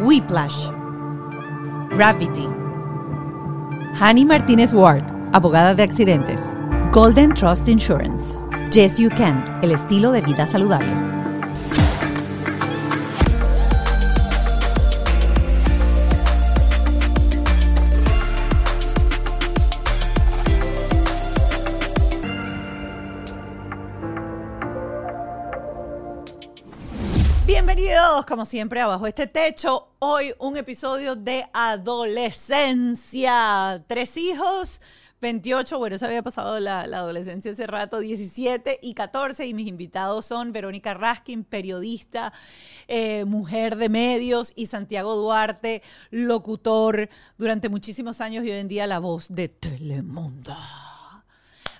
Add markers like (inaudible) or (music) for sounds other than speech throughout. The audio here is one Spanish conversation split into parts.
Whiplash, Gravity, Hani Martínez Ward, abogada de accidentes, Golden Trust Insurance, Yes You Can, el estilo de vida saludable. Como siempre, abajo este techo. Hoy un episodio de adolescencia. Tres hijos, 28, bueno, eso había pasado la, la, adolescencia hace rato, 17 y 14, y mis invitados son Verónica Raskin, periodista, eh, mujer de medios, y Santiago Duarte, locutor durante muchísimos años y hoy en día la voz de Telemundo.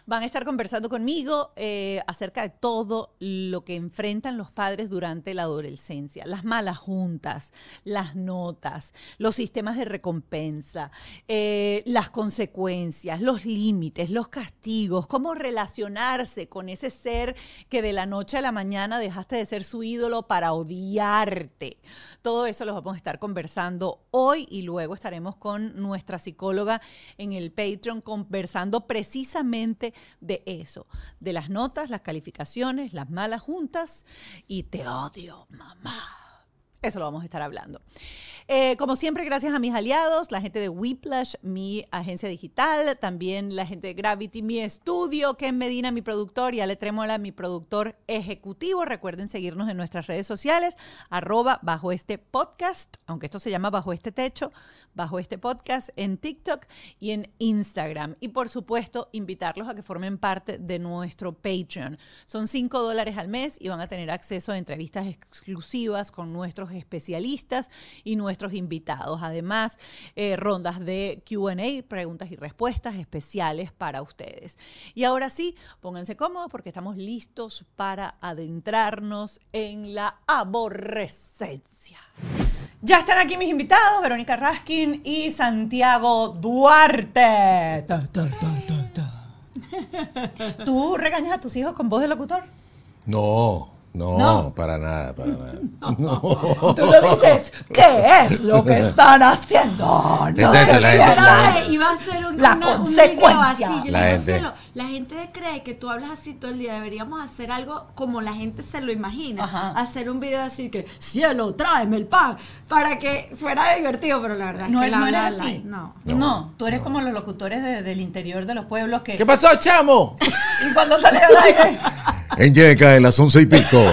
Van a estar conversando conmigo eh, acerca de todo lo que enfrentan los padres durante la adolescencia, las malas juntas, las notas, los sistemas de recompensa, eh, las consecuencias, los límites, los castigos, cómo relacionarse con ese ser que de la noche a la mañana dejaste de ser su ídolo para odiarte. Todo eso lo vamos a estar conversando hoy y luego estaremos con nuestra psicóloga en el Patreon conversando precisamente de eso, de las notas, las calificaciones, las malas juntas y te odio, mamá. Eso lo vamos a estar hablando. Eh, como siempre, gracias a mis aliados, la gente de Whiplash, mi agencia digital, también la gente de Gravity, mi estudio, Ken Medina, mi productor, y Ale Tremola, mi productor ejecutivo. Recuerden seguirnos en nuestras redes sociales, arroba bajo este podcast, aunque esto se llama bajo este techo, bajo este podcast en TikTok y en Instagram. Y por supuesto, invitarlos a que formen parte de nuestro Patreon. Son 5 dólares al mes y van a tener acceso a entrevistas exclusivas con nuestros especialistas y nuestros invitados. Además, eh, rondas de QA, preguntas y respuestas especiales para ustedes. Y ahora sí, pónganse cómodos porque estamos listos para adentrarnos en la aborrecencia. Ya están aquí mis invitados, Verónica Raskin y Santiago Duarte. ¿Tú regañas a tus hijos con voz de locutor? No. No, para nada, para nada. (laughs) No. Tú lo dices, ¿qué es lo que están haciendo? No, Exacto, la gente, la, iba a ser un, la una- un consecuencia. video así. La gente- digo, "Cielo, la gente cree que tú hablas así todo el día. Deberíamos hacer algo como la gente se lo imagina. Ajá. Hacer un video así que, cielo, tráeme el pan. Para que fuera divertido, pero la verdad No, es que no la así. light. No. No. tú eres como los locutores de- del interior de los pueblos que... ¿Qué pasó, chamo? (laughs) ¿Y cuando sale al aire? En Yeca, de las once y pico. (laughs)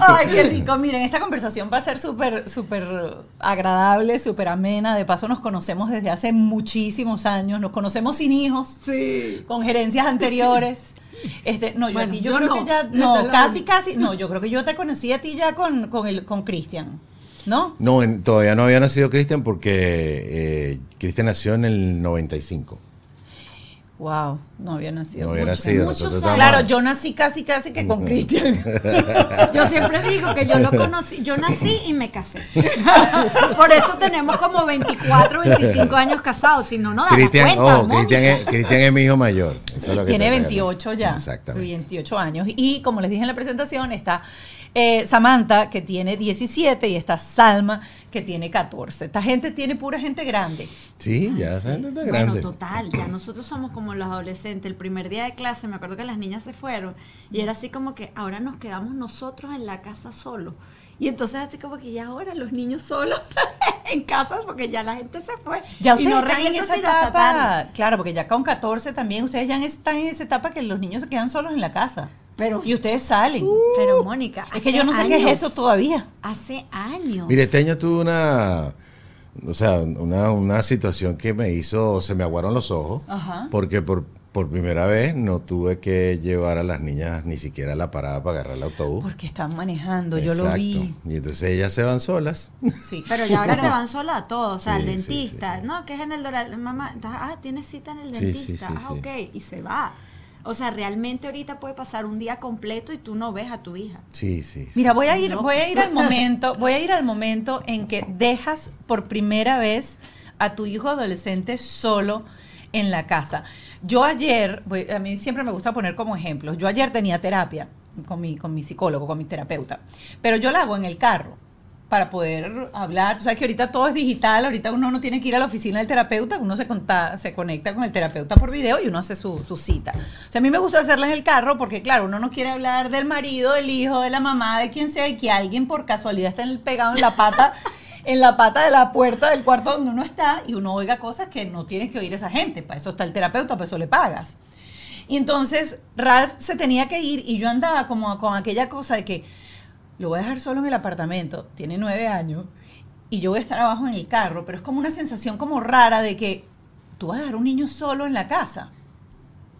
Ay, qué rico. Miren, esta conversación va a ser súper, súper agradable, súper amena. De paso, nos conocemos desde hace muchísimos años. Nos conocemos sin hijos, Sí. con gerencias anteriores. Este, no, yo, a ti, yo, yo creo no. que ya, no, casi, casi, no, yo creo que yo te conocí a ti ya con, con, el, con Cristian, ¿no? No, en- todavía no había nacido Cristian porque eh, Cristian nació en el 95. Wow, no había nacido. No había mucho. nacido. muchos Claro, yo nací casi, casi que con Cristian. (laughs) Yo siempre digo que yo lo conocí, yo nací y me casé. (laughs) Por eso tenemos como 24, 25 años casados, si no, no da Cristian, cuenta. oh. Cristian es, Cristian es mi hijo mayor. Eso es lo que Tiene te- 28 ya. Exactamente. 28 años. Y como les dije en la presentación, está eh, Samantha, que tiene 17, y está Salma, que tiene 14. Esta gente tiene pura gente grande. Sí, ya esa gente está Bueno, grande. total, ya nosotros somos como los adolescentes. El primer día de clase, me acuerdo que las niñas se fueron y era así como que ahora nos quedamos nosotros en la casa solos. Y entonces así como que ya ahora los niños solos (laughs) en casa porque ya la gente se fue. Ya ustedes no están en esa tarde. etapa, claro, porque ya con 14 también, ustedes ya están en esa etapa que los niños se quedan solos en la casa. Pero, Y ustedes salen. pero Mónica, es que yo no sé qué es eso todavía. Hace años. Mire, este año tuve una, o sea, una, una situación que me hizo, se me aguaron los ojos, Ajá. porque por, por primera vez no tuve que llevar a las niñas ni siquiera a la parada para agarrar el autobús. Porque están manejando, yo lo vi. Y entonces ellas se van solas. Sí. Pero ya ahora (laughs) se van solas a todos, o sea, al Sí, sí, sí, dentista, sí. ¿no? Que es en el Doral, mamá, ah, tienes cita en el Sí, sí, dentista, sí, ah, sí. ok, y se va. O sea, realmente ahorita puede pasar un día completo y tú no ves a tu hija. Sí, sí. sí. Mira, voy a ir, voy a ir al momento, (laughs) voy a ir al momento en que dejas por primera vez a tu hijo adolescente solo en la casa. Yo ayer, a mí siempre me gusta poner como ejemplos. Yo ayer tenía terapia con mi, con mi psicólogo, con mi terapeuta, pero yo la hago en el carro para poder hablar. Tú sabes que ahorita todo es digital, ahorita uno no tiene que ir a la oficina del terapeuta, uno se, conta- se conecta con el terapeuta por video y uno hace su, su cita. O sea, a mí me gusta hacerla en el carro porque, claro, uno no quiere hablar del marido, del hijo, de la mamá, de quien sea, y que alguien por casualidad esté en el- pegado en la pata. (laughs) En la pata de la puerta del cuarto donde uno está y uno oiga cosas que no tiene que oír esa gente. Para eso está el terapeuta, para eso le pagas. Y entonces Ralph se tenía que ir y yo andaba como con aquella cosa de que lo voy a dejar solo en el apartamento, tiene nueve años, y yo voy a estar abajo en el carro, pero es como una sensación como rara de que tú vas a dejar un niño solo en la casa.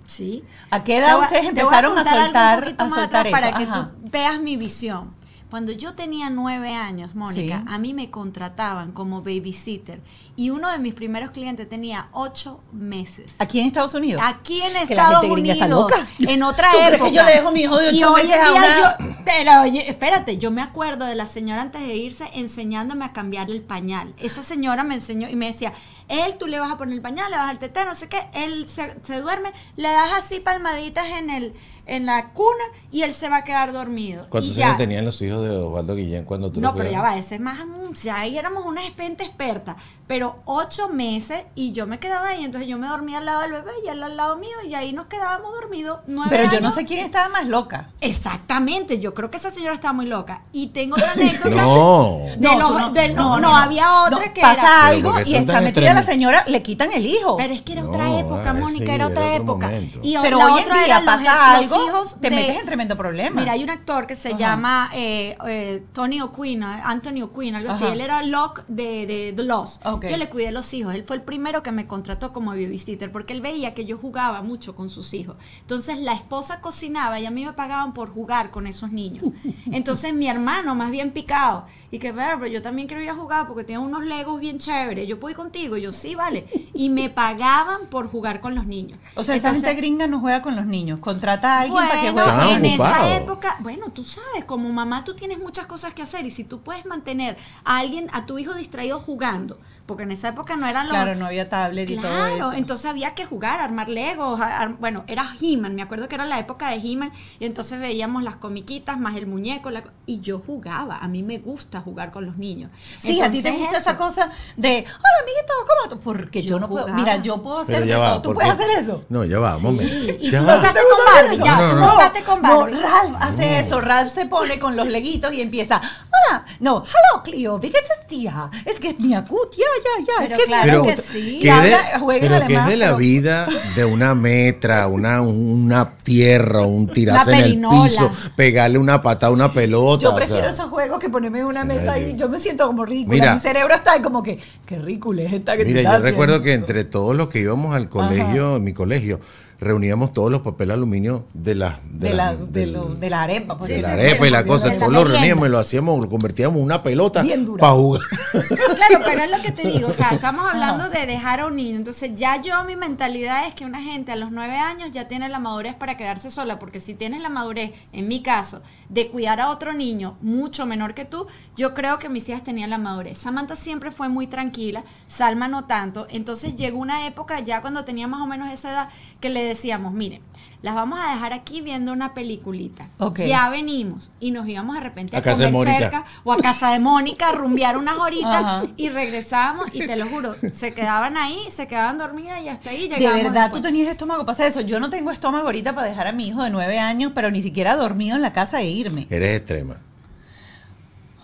Sí. ¿A qué edad ustedes te empezaron a soltar, a soltar eso? Para que tú veas mi visión. Cuando yo tenía nueve años, Mónica, Sí. a mí me contrataban como babysitter y uno de mis primeros clientes tenía ocho meses. Aquí en Estados Unidos. Aquí en Que la Estados gente Unidos, está loca. en (laughs) otra ¿Tú crees época. que yo le dejo a mi hijo de ocho meses a una- yo- pero oye, espérate, yo me acuerdo de la señora antes de irse enseñándome a cambiarle el pañal. Esa señora me enseñó y me decía, él tú le vas a poner el pañal, le vas al tetero, no sé qué, él se, se duerme, le das así palmaditas en el en la cuna y él se va a quedar dormido. ¿Cuántos años tenían los hijos de Osvaldo Guillén cuando tú No, pero ya va, ese es más, mm, ya ahí éramos una gente experta, pero ocho meses y yo me quedaba ahí, entonces yo me dormía al lado del bebé y él al lado mío y ahí nos quedábamos dormidos nueve Pero yo no sé quién estaba más loca. Exactamente, yo creo que esa señora estaba muy loca. Y tengo otra anécdota. (laughs) No. De No, los- no, del- no, no, no, no. había otra No, que pasa era. Algo y son está metida la señora, le quitan el hijo. Pero es que era No, otra época, ah, Mónica, sí, era otra época. momento. Y Pero hoy en día pasa los algo, hijos te de- metes en tremendo problema. Mira, hay un actor que se Ajá. llama eh, eh, Tony O'Quinn, eh, Anthony O'Quinn, algo así. Él era Locke de, de The Lost. Yo le cuidé los hijos. Él fue el primero que me contrató como babysitter porque él veía que yo jugaba mucho con sus hijos. Entonces la esposa cocinaba y a mí me pagaban por jugar con esos niños. (laughs) Entonces mi hermano más bien picado y que, "Ver, pero yo también quiero ir a jugar porque tiene unos legos bien chéveres. Yo puedo ir contigo. Y yo, sí, vale. Y me pagaban por jugar con los niños. O sea, esa Entonces, gente gringa no juega con los niños. Contrata a alguien para que juegue. Estaban en esa época, bueno, tú sabes, como mamá tú tienes muchas cosas que hacer y si tú puedes mantener a alguien, a tu hijo distraído jugando, porque en esa época no eran los... Claro, no había tablet y todo Claro, eso. entonces había que jugar, armar legos, ar- bueno, era He-Man, me acuerdo que era la época de He-Man, y entonces veíamos las comiquitas más el muñeco, la co- y yo jugaba, a mí me gusta jugar con los niños. Sí, a ti te gusta eso. esa cosa de, hola amiguito, ¿cómo? tú?" Porque yo, Yo no puedo, jugaba. mira, yo puedo hacer de todo. ¿Tú porque- puedes hacer eso? No, ya va, un momento. y Ya tú va. jugaste con Barbie, ya, No, tú no, no. jugaste con No, Barbie. Ralph hace eso. Ralph se pone con los leguitos y empieza, hola, no, hello Clio, ¿qué es tía? Es que es mi acut, ya, ya, ya. Pero es que claro Pero, que sí. Y ¿qué habla- de, pero que es de la vida de una metra, una, una tierra, un tirarse en el piso, pegarle una patada a una pelota. Yo o prefiero sea. esos juegos que ponerme en una Sí, mesa y yo me siento como ridícula. Mira. Mi cerebro está ahí como que, qué ridícula es esta que Mira, yo recuerdo que haciendo". entre todos los que íbamos al colegio, en mi colegio, reuníamos todos los papel aluminio de la de, de, la, las- de, del- lo- de la arepa. pues, de la arepa y la cosa, todos la lo reuníamos y lo hacíamos, lo convertíamos en una pelota Bien dura. para jugar. (laughs) Claro, pero es lo que te digo, o sea, (laughs) estamos hablando de dejar a un niño, entonces ya yo mi mentalidad es que una gente a los nueve años ya tiene la madurez para quedarse sola, porque si tienes la madurez, en mi caso, de cuidar a otro niño mucho menor que tú, yo creo que mis hijas tenían la madurez. Samantha siempre fue muy tranquila, Salma no tanto, entonces llegó una época ya cuando tenía más o menos esa edad que le decíamos, mire, las vamos a dejar aquí viendo una peliculita. Ya venimos y nos íbamos de repente a, A casa de comer Mónica. cerca o a casa de Mónica, a rumbear unas horitas Ajá. y regresábamos y te lo juro, se quedaban ahí, se quedaban dormidas y hasta ahí De llegábamos. verdad, después. tú tenías estómago para hacer eso. Yo no tengo estómago ahorita para dejar a mi hijo de nueve años, pero ni siquiera dormido en la casa e irme. Eres extrema.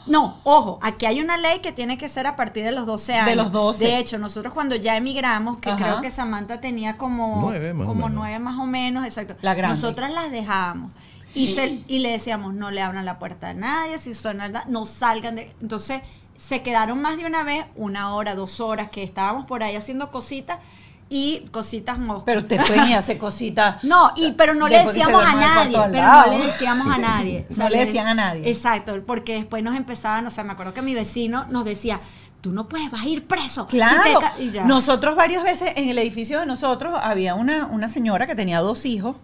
No, ojo, aquí hay una ley que tiene que ser a partir de los 12 años. los 12. De hecho, nosotros cuando ya emigramos, que Ajá. creo que Samantha tenía como Nueve, más o menos. nueve más o menos, exacto. La grande. Nosotras las dejábamos. Y, se- y le decíamos, no le abran la puerta a nadie, si suena, no salgan de... Entonces, se quedaron más de una vez, una hora, dos horas, que estábamos por ahí haciendo cositas, y cositas moscas. Pero usted pueden ir a hacer cositas. (laughs) No, y, pero no le decíamos a nadie, pero (laughs) no le decíamos a nadie. No le decían a nadie. Exacto, porque después nos empezaban, o sea, me acuerdo que mi vecino nos decía, tú no puedes, vas a ir preso. Si Claro. te ca-" y ya. Nosotros varias veces en el edificio de nosotros había una, una señora que tenía dos hijos,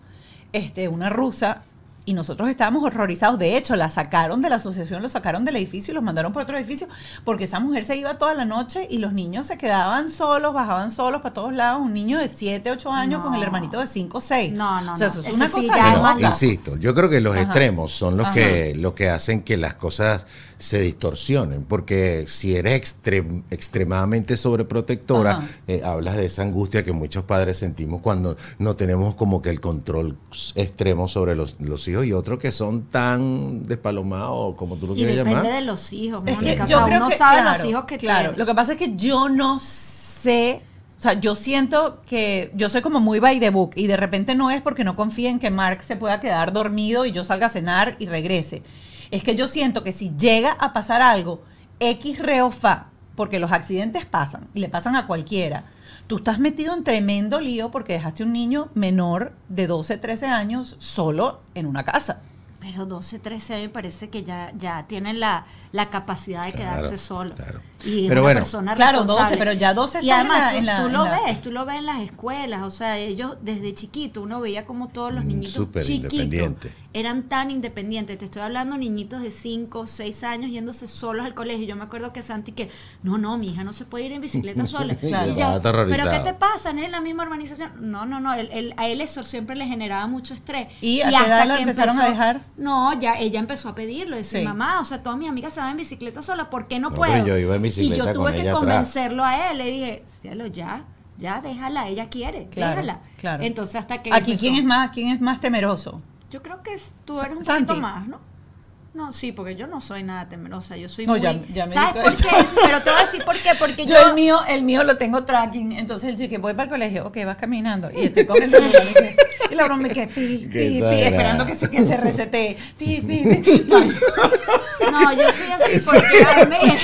este, una rusa, y nosotros estábamos horrorizados. De hecho, la sacaron de la asociación, lo sacaron del edificio y los mandaron por otro edificio, porque esa mujer se iba toda la noche y los niños se quedaban solos, bajaban solos para todos lados. Un niño de 7, 8 años No. con el hermanito de 5, 6. No, no, O sea, no. eso es Eso una sí cosa ya es insisto, yo creo que los Ajá. extremos son los Ajá. que, lo que hacen que las cosas se distorsionen. Porque si eres extrem- extremadamente sobreprotectora, eh, hablas de esa angustia que muchos padres sentimos cuando no tenemos como que el control extremo sobre los, los hijos y otros que son tan despalomados, como tú lo y quieres depende llamar. de los hijos, Es que Mónica. O yo sea, creo uno que, sabe claro, los hijos que claro. tiene. Lo que pasa es que yo no sé, o sea, yo siento que yo soy como muy by the book y de repente no es porque no confíe en que Mark se pueda quedar dormido y yo salga a cenar y regrese. Es que yo siento que si llega a pasar algo, X re o fa, porque los accidentes pasan y le pasan a cualquiera. Tú estás metido en tremendo lío porque dejaste un niño menor de 12, 13 años solo en una casa. Pero 12, 13 me parece que ya, ya tienen la, la capacidad de Claro, quedarse solo. claro. Y es Pero una bueno. persona Claro, 12, responsable. pero ya 12 Y en además la- tú, en la- tú en lo la- ves, tú lo ves en las escuelas. O sea, ellos desde chiquito, uno veía como todos los Mm, niñitos súper chiquitos independiente. Eran tan independientes. Te estoy hablando niñitos de 5, 6 años yéndose solos al colegio. Yo me acuerdo que Santi que, no, no, mi hija no se puede ir en bicicleta (laughs) sola. Claro. Y yo, pero ¿qué te pasa? ¿No es en la misma urbanización? No, no, no. él- él- a él eso siempre le generaba mucho estrés. ¿Y a qué edad lo empezaron a dejar? No, ya ella empezó a pedirlo. Decir, Sí. mamá, o sea, todas mis amigas se van en bicicleta sola, ¿por qué no, No, puedo? pero yo iba en y bicicleta yo con tuve que atrás. convencerlo a él. Le dije, cielo, ya, ya, déjala, ella quiere, Claro, déjala. claro. Entonces hasta que Aquí, empezó- ¿quién es más, quién es más temeroso? Yo creo que es- tú eres un Santi. poquito más, ¿no? No, sí, porque yo no soy nada temerosa, yo soy No, muy... ya- ya me ¿Sabes por qué? Pero te voy a decir por qué, porque (laughs) Yo, yo... el mío, el mío lo tengo tracking, entonces él dice que voy para el colegio, ok, vas caminando y estoy con el celular y, que- y la broma me que pi, pi, pi, esperando que se, que se resete, pi, pi, pi. No, yo soy así porque a mí, me,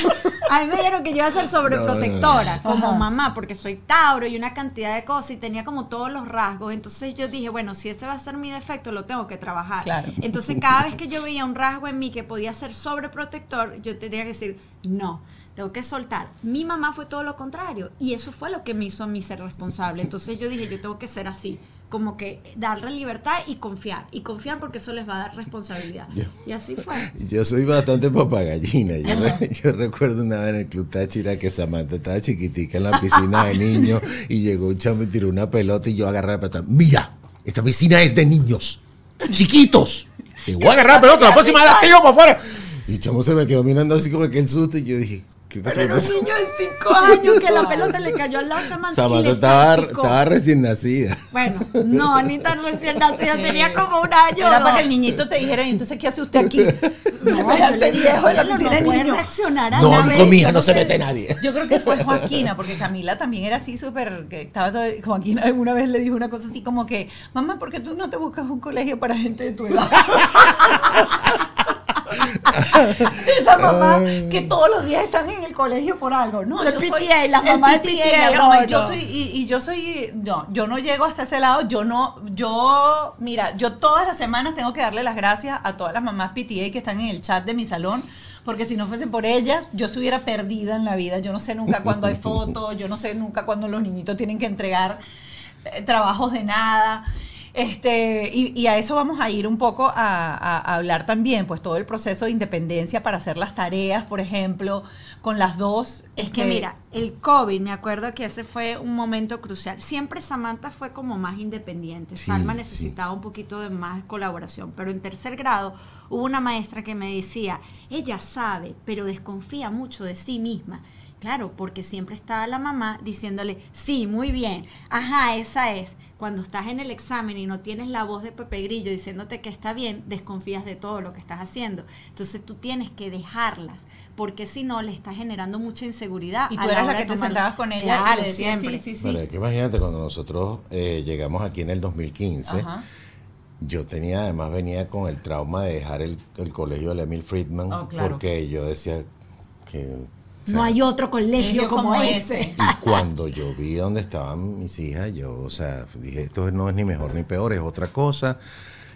a mí me dijeron que yo iba a ser sobreprotectora no. como Ajá. mamá, porque soy Tauro y una cantidad de cosas y tenía como todos los rasgos. Entonces yo dije, bueno, si ese va a ser mi defecto, lo tengo que trabajar. Claro. Entonces cada vez que yo veía un rasgo en mí que podía ser sobreprotector, yo tenía que decir, no. Tengo que soltar. Mi mamá fue todo lo contrario y eso fue lo que me hizo a mí ser responsable. Entonces yo dije, yo tengo que ser así, como que darle libertad y confiar. Y confiar porque eso les va a dar responsabilidad. Yo- Y así fue. (laughs) Yo soy bastante papagallina. Yo, re- yo recuerdo una vez en el Club Táchira que Samantha estaba chiquitica en la piscina de niños (laughs) y llegó un chamo y tiró una pelota y yo agarré la pelota. Mira, esta piscina es de niños, chiquitos. Y voy a agarrar la la próxima la tiro para afuera. Y chamo se me quedó mirando así como que el susto y yo dije, ¿qué pasó? Pero era un niño de 5 años que la (laughs) pelota le cayó al lado a Samantha. estaba, estaba recién nacida. Bueno, no, ni tan recién nacida, tenía como un año. Era ¿no? para que el niñito te dijera, ¿y entonces qué hace usted aquí? (laughs) No, yo le dije, viejo en la "Cielo, piscina no de puede niños". reaccionar a No, con mi hija no se mete nadie. Yo creo que fue (laughs) Joaquina, porque Camila también era así súper, que estaba todo, Joaquina alguna vez le dijo una cosa así como que, mamá, ¿por qué tú no te buscas un colegio para gente de tu edad? (laughs) Esa mamá que todos los días están en el colegio por algo. No, yo soy PTA, las el mamás de PTA, la no, yo soy y, y yo soy no, yo no llego hasta ese lado, yo no yo mira, yo todas las semanas tengo que darle las gracias a todas las mamás PTA que están en el chat de mi salón. Porque si no fuese por ellas, yo estuviera perdida en la vida. Yo no sé nunca cuándo hay fotos, yo no sé nunca cuándo los niñitos tienen que entregar eh, trabajos de nada. Este, y, y a eso vamos a ir un poco a, a- a hablar también, pues todo el proceso de independencia para hacer las tareas, por ejemplo, con las dos. Es que este, mira, el COVID, me acuerdo que ese fue un momento crucial. Siempre Samantha fue como más independiente. Sí, Salma sí. necesitaba un poquito de más colaboración. Pero en tercer grado hubo una maestra que me decía, ella sabe, pero desconfía mucho de sí misma. Claro, porque siempre estaba la mamá diciéndole, sí, muy bien, ajá, esa es. Cuando estás en el examen y no tienes la voz de Pepe Grillo diciéndote que está bien, desconfías de todo lo que estás haciendo. Entonces tú tienes que dejarlas, porque si no le estás generando mucha inseguridad. Y a tú eras la que te tomar- sentabas con ella. Claro, siempre. Sí, sí, sí. Pero es que imagínate, cuando nosotros eh, llegamos aquí en el 2015, Ajá. yo tenía, además venía con el trauma de dejar el, el colegio de Emil Friedman, Oh, claro. porque yo decía que No hay otro colegio como, como ese. Y cuando yo vi dónde estaban mis hijas, yo, o sea, dije, esto no es ni mejor ni peor, es otra cosa.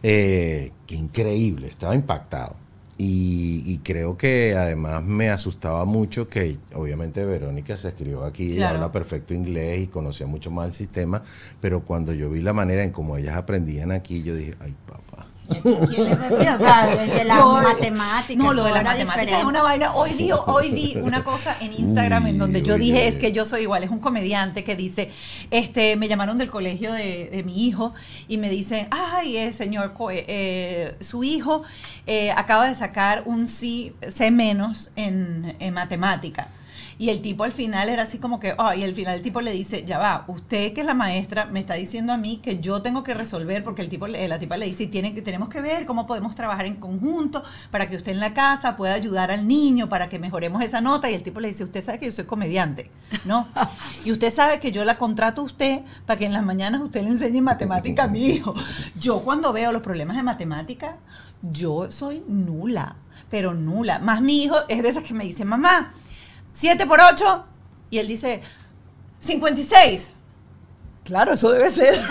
Eh, qué increíble, estaba impactado. Y, y creo que además me asustaba mucho que obviamente Verónica se escribió aquí, Claro. habla perfecto inglés y conocía mucho más el sistema, pero cuando yo vi la manera en cómo ellas aprendían aquí, yo dije, ay papá. ¿Quién les decía? O sea, (laughs) desde la Yo- matemática. No, lo de todo la era matemática es una vaina. Hoy vi, hoy vi una cosa en Instagram en donde yo uy, dije, uy. es que yo soy igual, es un comediante que dice, este, me llamaron del colegio de, de mi hijo y me dicen, ay, eh, señor, eh, eh, su hijo eh, acaba de sacar un C, C menos en, en matemática. Y el tipo al final era así como que, oh, y al final el tipo le dice, ya va, usted que es la maestra me está diciendo a mí que yo tengo que resolver, porque el tipo, la tipa le dice, tiene que, tenemos que ver cómo podemos trabajar en conjunto para que usted en la casa pueda ayudar al niño, para que mejoremos esa nota. Y el tipo le dice, usted sabe que yo soy comediante, ¿no? (laughs) Y usted sabe que yo la contrato a usted para que en las mañanas usted le enseñe matemática a mi hijo. Yo cuando veo los problemas de matemática, yo soy nula, pero nula. Más mi hijo es de esas que me dice, mamá, 7 por 8. Y él dice, 56. Claro, eso debe ser. (laughs)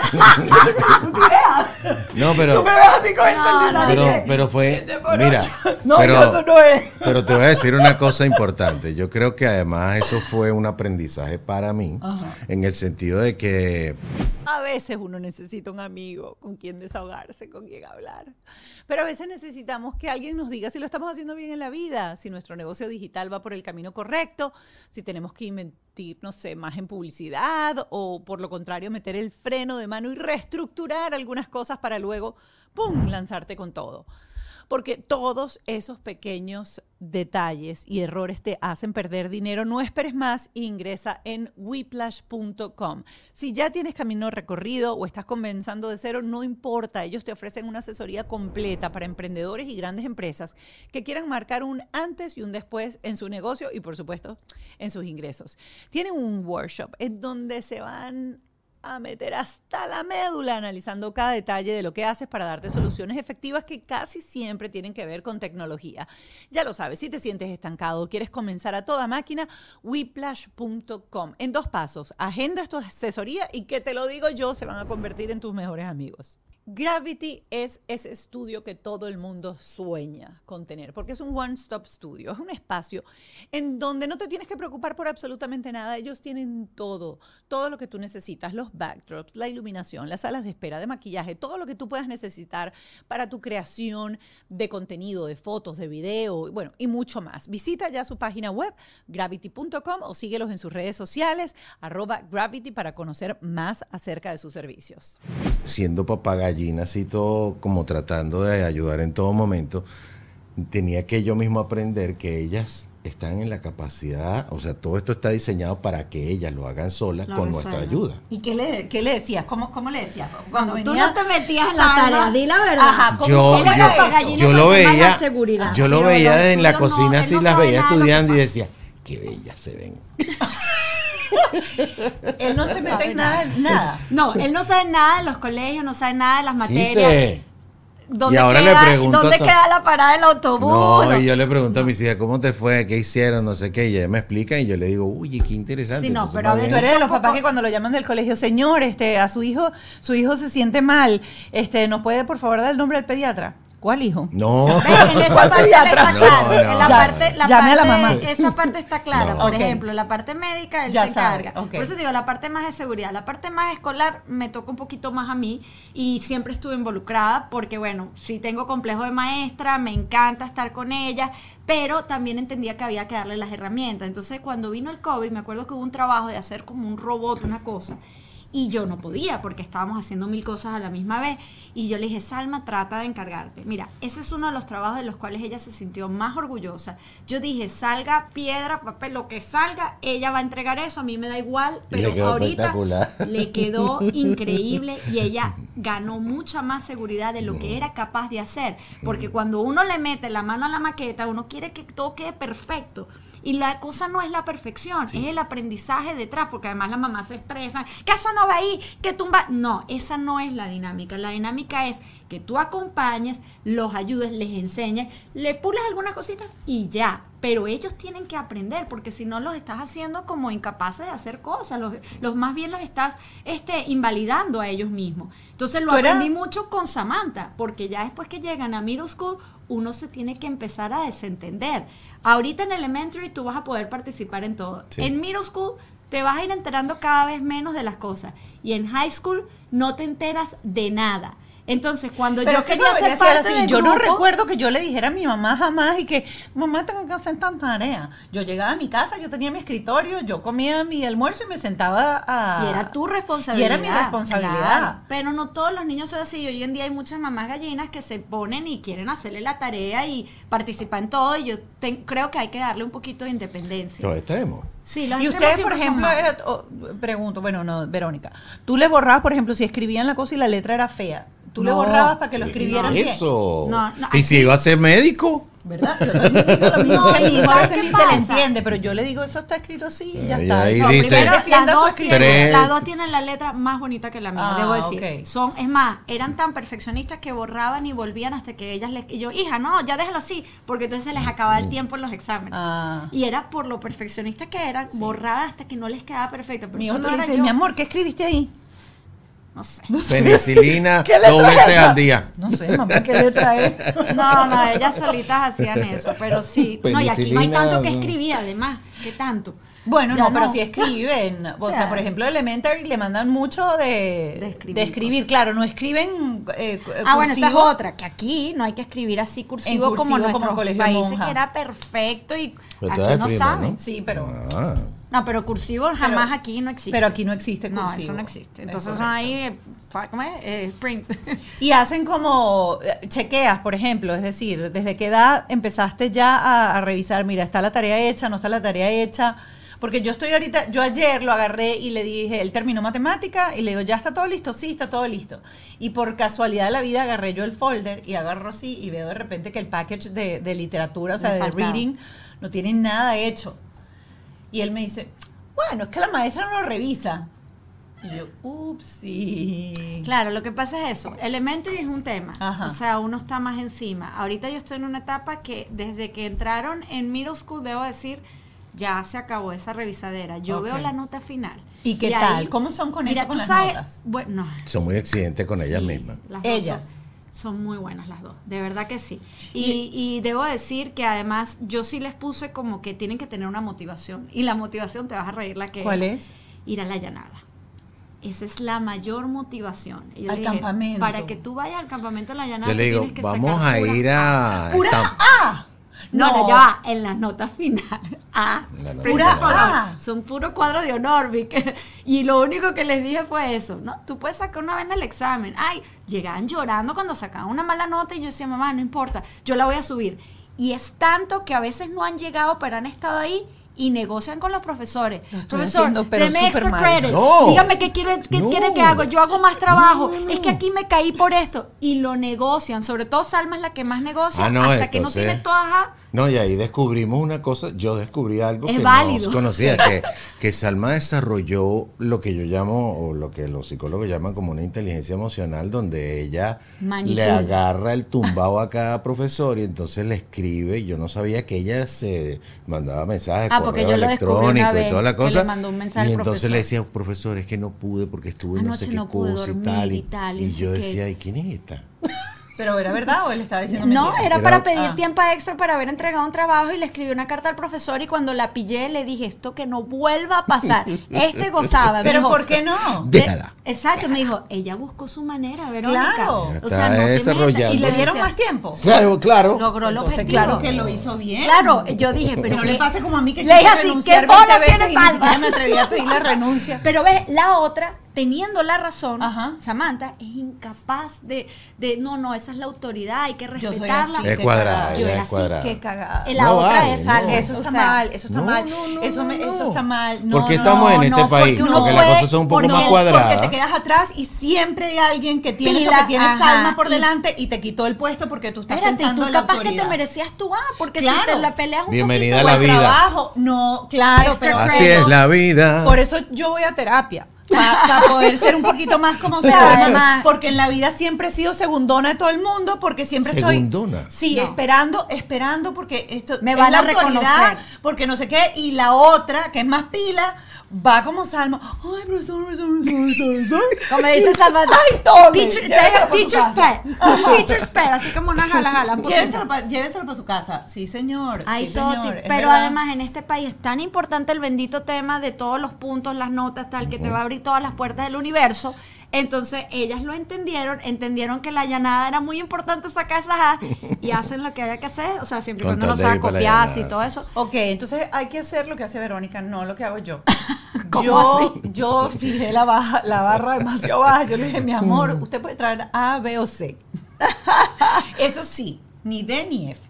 No pero... Tú me ves a mí con No, no, Pero, pero fue, mira, no, pero, no, eso no es. pero te voy a decir una cosa importante. Yo creo que además eso fue un aprendizaje para mí, Ajá. en el sentido de que A veces uno necesita un amigo con quien desahogarse, con quien hablar. Pero a veces necesitamos que alguien nos diga si lo estamos haciendo bien en la vida, si nuestro negocio digital va por el camino correcto, si tenemos que invertir, no sé, más en publicidad o por lo contrario meter el freno de mano y reestructurar algunas cosas para luego, ¡pum!, lanzarte con todo. Porque todos esos pequeños detalles y errores te hacen perder dinero. No esperes más e ingresa en whiplash.com. Si ya tienes camino recorrido o estás comenzando de cero, no importa. Ellos te ofrecen una asesoría completa para emprendedores y grandes empresas que quieran marcar un antes y un después en su negocio y, por supuesto, en sus ingresos. Tienen un workshop en donde se van a meter hasta la médula analizando cada detalle de lo que haces para darte soluciones efectivas que casi siempre tienen que ver con tecnología. Ya lo sabes, si te sientes estancado o quieres comenzar a toda máquina, whiplash.com. En dos pasos, agendas tu asesoría y que te lo digo yo, se van a convertir en tus mejores amigos. Gravity es ese estudio que todo el mundo sueña con tener, porque es un one-stop studio, es un espacio en donde no te tienes que preocupar por absolutamente nada. Ellos tienen todo, todo lo que tú necesitas, los backdrops, la iluminación, las salas de espera, de maquillaje, todo lo que tú puedas necesitar para tu creación de contenido, de fotos, de video, bueno, y mucho más. Visita ya su página web, gravity.com, o síguelos en sus redes sociales, arroba gravity, para conocer más acerca de sus servicios. siendo papá gallina, así todo como tratando de ayudar en todo momento, tenía que yo mismo aprender que ellas están en la capacidad, o sea, todo esto está diseñado para que ellas lo hagan solas Lo con nuestra ayuda. ¿Y qué le, qué le decías? ¿Cómo, ¿Cómo le decías? Cuando tú no te metías en la tarea, di la verdad. Ajá, ¿cómo- Yo, yo, lo veía, yo lo veía en la no, cocina, él así no las veía estudiando y decía, qué bellas se ven. (laughs) (laughs) Él no se mete sabe en nada, nada. No, él no sabe nada de los colegios, no sabe nada de las Sí materias. sé. ¿Dónde Y ahora le queda- pregunto ¿Dónde a- queda la parada del autobús? No, y yo le pregunto a mis hijas, ¿cómo te fue? ¿Qué hicieron? No sé qué. Y ella me explica y yo le digo, uy, qué interesante. Sí, no, Entonces, pero a veces- eres de los papás que cuando lo llaman del colegio, señor, este, a su hijo, su hijo se siente mal, este, ¿nos puede por favor dar el nombre del pediatra? ¿Cuál hijo? No. En esa (laughs) ¿Cuál parte está claro. No, en la parte, la Llame a la parte- mamá. Esa parte está clara. (laughs) No. Por ejemplo, la parte médica él Ya se sabe, encarga. Por eso digo, la parte más de seguridad. La parte más escolar me toca un poquito más a mí y siempre estuve involucrada porque, bueno, sí tengo complejo de maestra, me encanta estar con ella, pero también entendía que había que darle las herramientas. Entonces, cuando vino el COVID, me acuerdo que hubo un trabajo de hacer como un robot, una cosa. Y yo no podía porque estábamos haciendo mil cosas a la misma vez. Y yo le dije, Salma, trata de encargarte. Mira, ese es uno de los trabajos de los cuales ella se sintió más orgullosa. Yo dije, salga piedra, papel, lo que salga, ella va a entregar eso, a mí me da igual. Le Pero quedó ahorita le quedó (laughs) increíble y ella ganó mucha más seguridad de lo que era capaz de hacer. Porque cuando uno le mete la mano a la maqueta, uno quiere que todo quede perfecto. Y la cosa no es la perfección, es el aprendizaje detrás, porque además las mamás se estresan, que eso no va ahí, que tumba. No, esa no es la dinámica. La dinámica es que tú acompañes, los ayudes, les enseñes, le pules algunas cositas y ya. Pero ellos tienen que aprender, porque si no los estás haciendo como incapaces de hacer cosas, los, los más bien los estás este, invalidando a ellos mismos. Entonces lo aprendí mucho con Samantha, porque ya después que llegan a middle school, uno se tiene que empezar a desentender. Ahorita en elementary tú vas a poder participar en todo. Sí. En middle school te vas a ir enterando cada vez menos de las cosas. Y en high school no te enteras de nada. Entonces, cuando Pero yo que quería ser parte así. del Yo no recuerdo que yo le dijera a mi mamá jamás y que, mamá, tengo que hacer tanta tarea. Yo llegaba a mi casa, yo tenía mi escritorio, yo comía mi almuerzo y me sentaba a... Y era tu responsabilidad. Y era mi responsabilidad. claro. Pero no todos los niños son así. Hoy en día hay muchas mamás gallinas que se ponen y quieren hacerle la tarea y participar en todo. Y yo te- creo que hay que darle un poquito de independencia. Los extremos. Sí, los Y ustedes, por ejemplo, era- oh, pregunto, bueno, no, Verónica, tú le borrabas, por ejemplo, si escribían la cosa y la letra era fea, tú le No. borrabas para que lo escribieran bien. Eso. No, no, y si iba a ser médico. ¿Verdad? Yo también digo lo mismo. (laughs) No, que ¿y tú, a veces ni se le entiende, pero yo le digo, eso está escrito así y ya Ahí- está. ahí No, dice- primero las, dos tienen, las dos tienen la letra más bonita que la mía, Ah, debo decir. Son, es más, eran tan perfeccionistas que borraban y volvían hasta que ellas les... Y yo, hija, no, ya déjalo así, porque entonces se les acababa el tiempo en los exámenes. Ah. Y era por lo perfeccionistas que eran, borraban hasta que no les quedaba perfecto. Pero Mi hijo no dice, yo. mi amor, ¿qué escribiste ahí? No sé. Penicilina (laughs) ¿Qué letra dos es veces esa? al día. No sé, mamá, ¿qué letra es? (laughs) No, no, ellas solitas hacían eso, pero sí. No, y aquí no hay tanto que escribir, además. ¿Qué tanto? Bueno, no, pero si escriben. (laughs) O, O sea, sea, por ejemplo, Elementary le mandan mucho de, De escribir de escribir. Claro, no escriben. eh, cu- Ah, bueno, esta es otra, que aquí no hay que escribir así cursivo, En cursivo como en como nuestros de países, monja. que era perfecto y Pero aquí no saben. ¿no? Sí, pero. Ah. No, pero cursivo jamás aquí no existe. pero aquí no existe No, cursivo. eso no existe. Es Entonces correcto. ahí, ¿cómo es? Eh, print. Y hacen como eh, chequeas, por ejemplo, es decir, ¿desde qué edad empezaste ya a, a revisar? Mira, ¿está la tarea hecha? ¿No está la tarea hecha? Porque yo estoy ahorita, yo ayer lo agarré y le dije, él terminó matemática y le digo, ¿ya está todo listo? Sí, está todo listo. Y por casualidad de la vida agarré yo el folder y agarro así y veo de repente que el package de, de literatura, o sea, Me de faltaba. reading, no tiene nada hecho. Y él me dice, bueno, es que la maestra no lo revisa. Y yo, upsi. Claro, lo que pasa es eso. Elementary es un tema. Ajá. O sea, uno está más encima. Ahorita yo estoy en una etapa que desde que entraron en middle school, debo decir, ya se acabó esa revisadera. Yo veo la nota final. ¿Y qué tal? ¿Cómo son con eso, con las sabes- notas? Bueno, no, Son muy exigentes con ellas Sí, mismas. Ellas. Son, muy buenas las dos, de verdad que sí. Y, y debo decir que además yo sí les puse como que tienen que tener una motivación. Y la motivación te vas a reír la que ¿Cuál es? Ir a la llanada. Esa es la mayor motivación. Y Al dije, campamento. Para que tú vayas al campamento de la llanada, Yo le digo, tienes que vamos sacar a ir a... ¡Pura A! No, no, No. ya va, en las notas (laughs) finales. Ah, La nota principal final. honor. Son puro cuadro de honor, vi que- Y lo único que les dije fue eso, ¿no? Tú puedes sacar una vez en el examen. Ay, llegaban llorando cuando sacaban una mala nota y yo decía, mamá, no importa, yo la voy a subir. Y es tanto que a veces no han llegado, pero han estado ahí y negocian con los profesores. Lo Profesor, haciendo, pero deme extra mal. credit. No. Dígame qué quiere, qué No. quiere que haga. Yo hago más trabajo. No, no, Es que aquí me caí por esto. Y lo negocian. Sobre todo Salma es la que más negocia. Ah, no, hasta que no tiene todas. No, y ahí descubrimos una cosa, yo descubrí algo Es que válido. no conocía, que, (laughs) que Salma desarrolló lo que yo llamo, o lo que los psicólogos llaman como una inteligencia emocional, donde ella le agarra el tumbao a cada profesor y entonces le escribe, yo no sabía que ella se mandaba mensajes, Ah, correo yo electrónico vez, y toda la cosa. y entonces le decía, profesor, es que no pude porque estuve no sé Anoche qué no cosa y tal. y Y, tal, y y yo qué. decía, ¿y quién es esta? ¿Pero era verdad o él estaba diciendo No, mentira? era Era- para pedir Ah. tiempo extra para haber entregado un trabajo y le escribí una carta al profesor y cuando la pillé le dije esto que no vuelva a pasar. (laughs) Este gozaba. ¿Pero dijo, por qué no? Déjala. exacto, me dijo, ella buscó su manera, Verónica. Claro. O sea, no te metas. desarrollando. ¿Y le dieron más tiempo? Claro, claro. Logró Entonces, objetivo. claro que lo hizo bien. Claro, yo dije, Que pero no le pase como a mí que Le dije así, renunciar ¿qué bola 20 veces tienes, y ni Alba? siquiera me atreví a pedir la (laughs) renuncia. Pero ves, la otra, teniendo la razón, Ajá. Samantha es incapaz de, de, no, no, esa es la autoridad, hay que Yo soy respetarla. así. Cuadrada. Yo era es así, cuadrada. Qué cagada. La No otra vale, es no. algo. Eso o está sea, mal, eso está no, mal, no, no, eso, me- no, eso está mal. No, ¿Por qué no, estamos no, en este no, país? porque Porque, uno las puede- cosas son un poco porque- más cuadradas. Porque te quedas atrás y siempre hay alguien que tiene Pila, que tiene ajá, Salma por y- delante y te quitó el puesto porque tú estás Espérate, pensando tú en la capaz que te merecías tú, ah, porque si Claro. te la peleas un Bienvenida poquito, a la vida. trabajo, no, claro, pero Así es la vida. Por eso yo voy a terapia. Para poder ser un poquito más como además- porque en la vida siempre he sido segundona de todo el mundo, porque siempre ¿Segundona? estoy sí No. esperando, esperando porque esto Me es van la a autoridad, reconocer. porque no sé qué y la otra que es más pila va como Salma, ay profesor, profesor, profesor, profesor". Como dice Salvador. (laughs) Ay, tome, Teacher, teacher's pet. Teacher's pet. Así como una jala, jala. (laughs) Lléveselo para lléveselo pa su casa. Sí, señor. Hay sí, todo señor, Pero verdad. además en este país es tan importante el bendito tema de todos los puntos, las notas, tal, que te va a abrir todas las puertas del universo. Entonces ellas lo entendieron, entendieron que la llanada era muy importante sacar esas A y (laughs) hacen lo que haya que hacer. O sea, siempre cuando no sea copiar y todo eso. Ok, entonces hay que hacer lo que hace Verónica, no lo que hago yo. (laughs) ¿Cómo yo, así? yo fijé la, baja, la barra demasiado baja. Yo le dije, mi amor, usted puede traer A, B o C. (laughs) Eso sí, ni D ni F.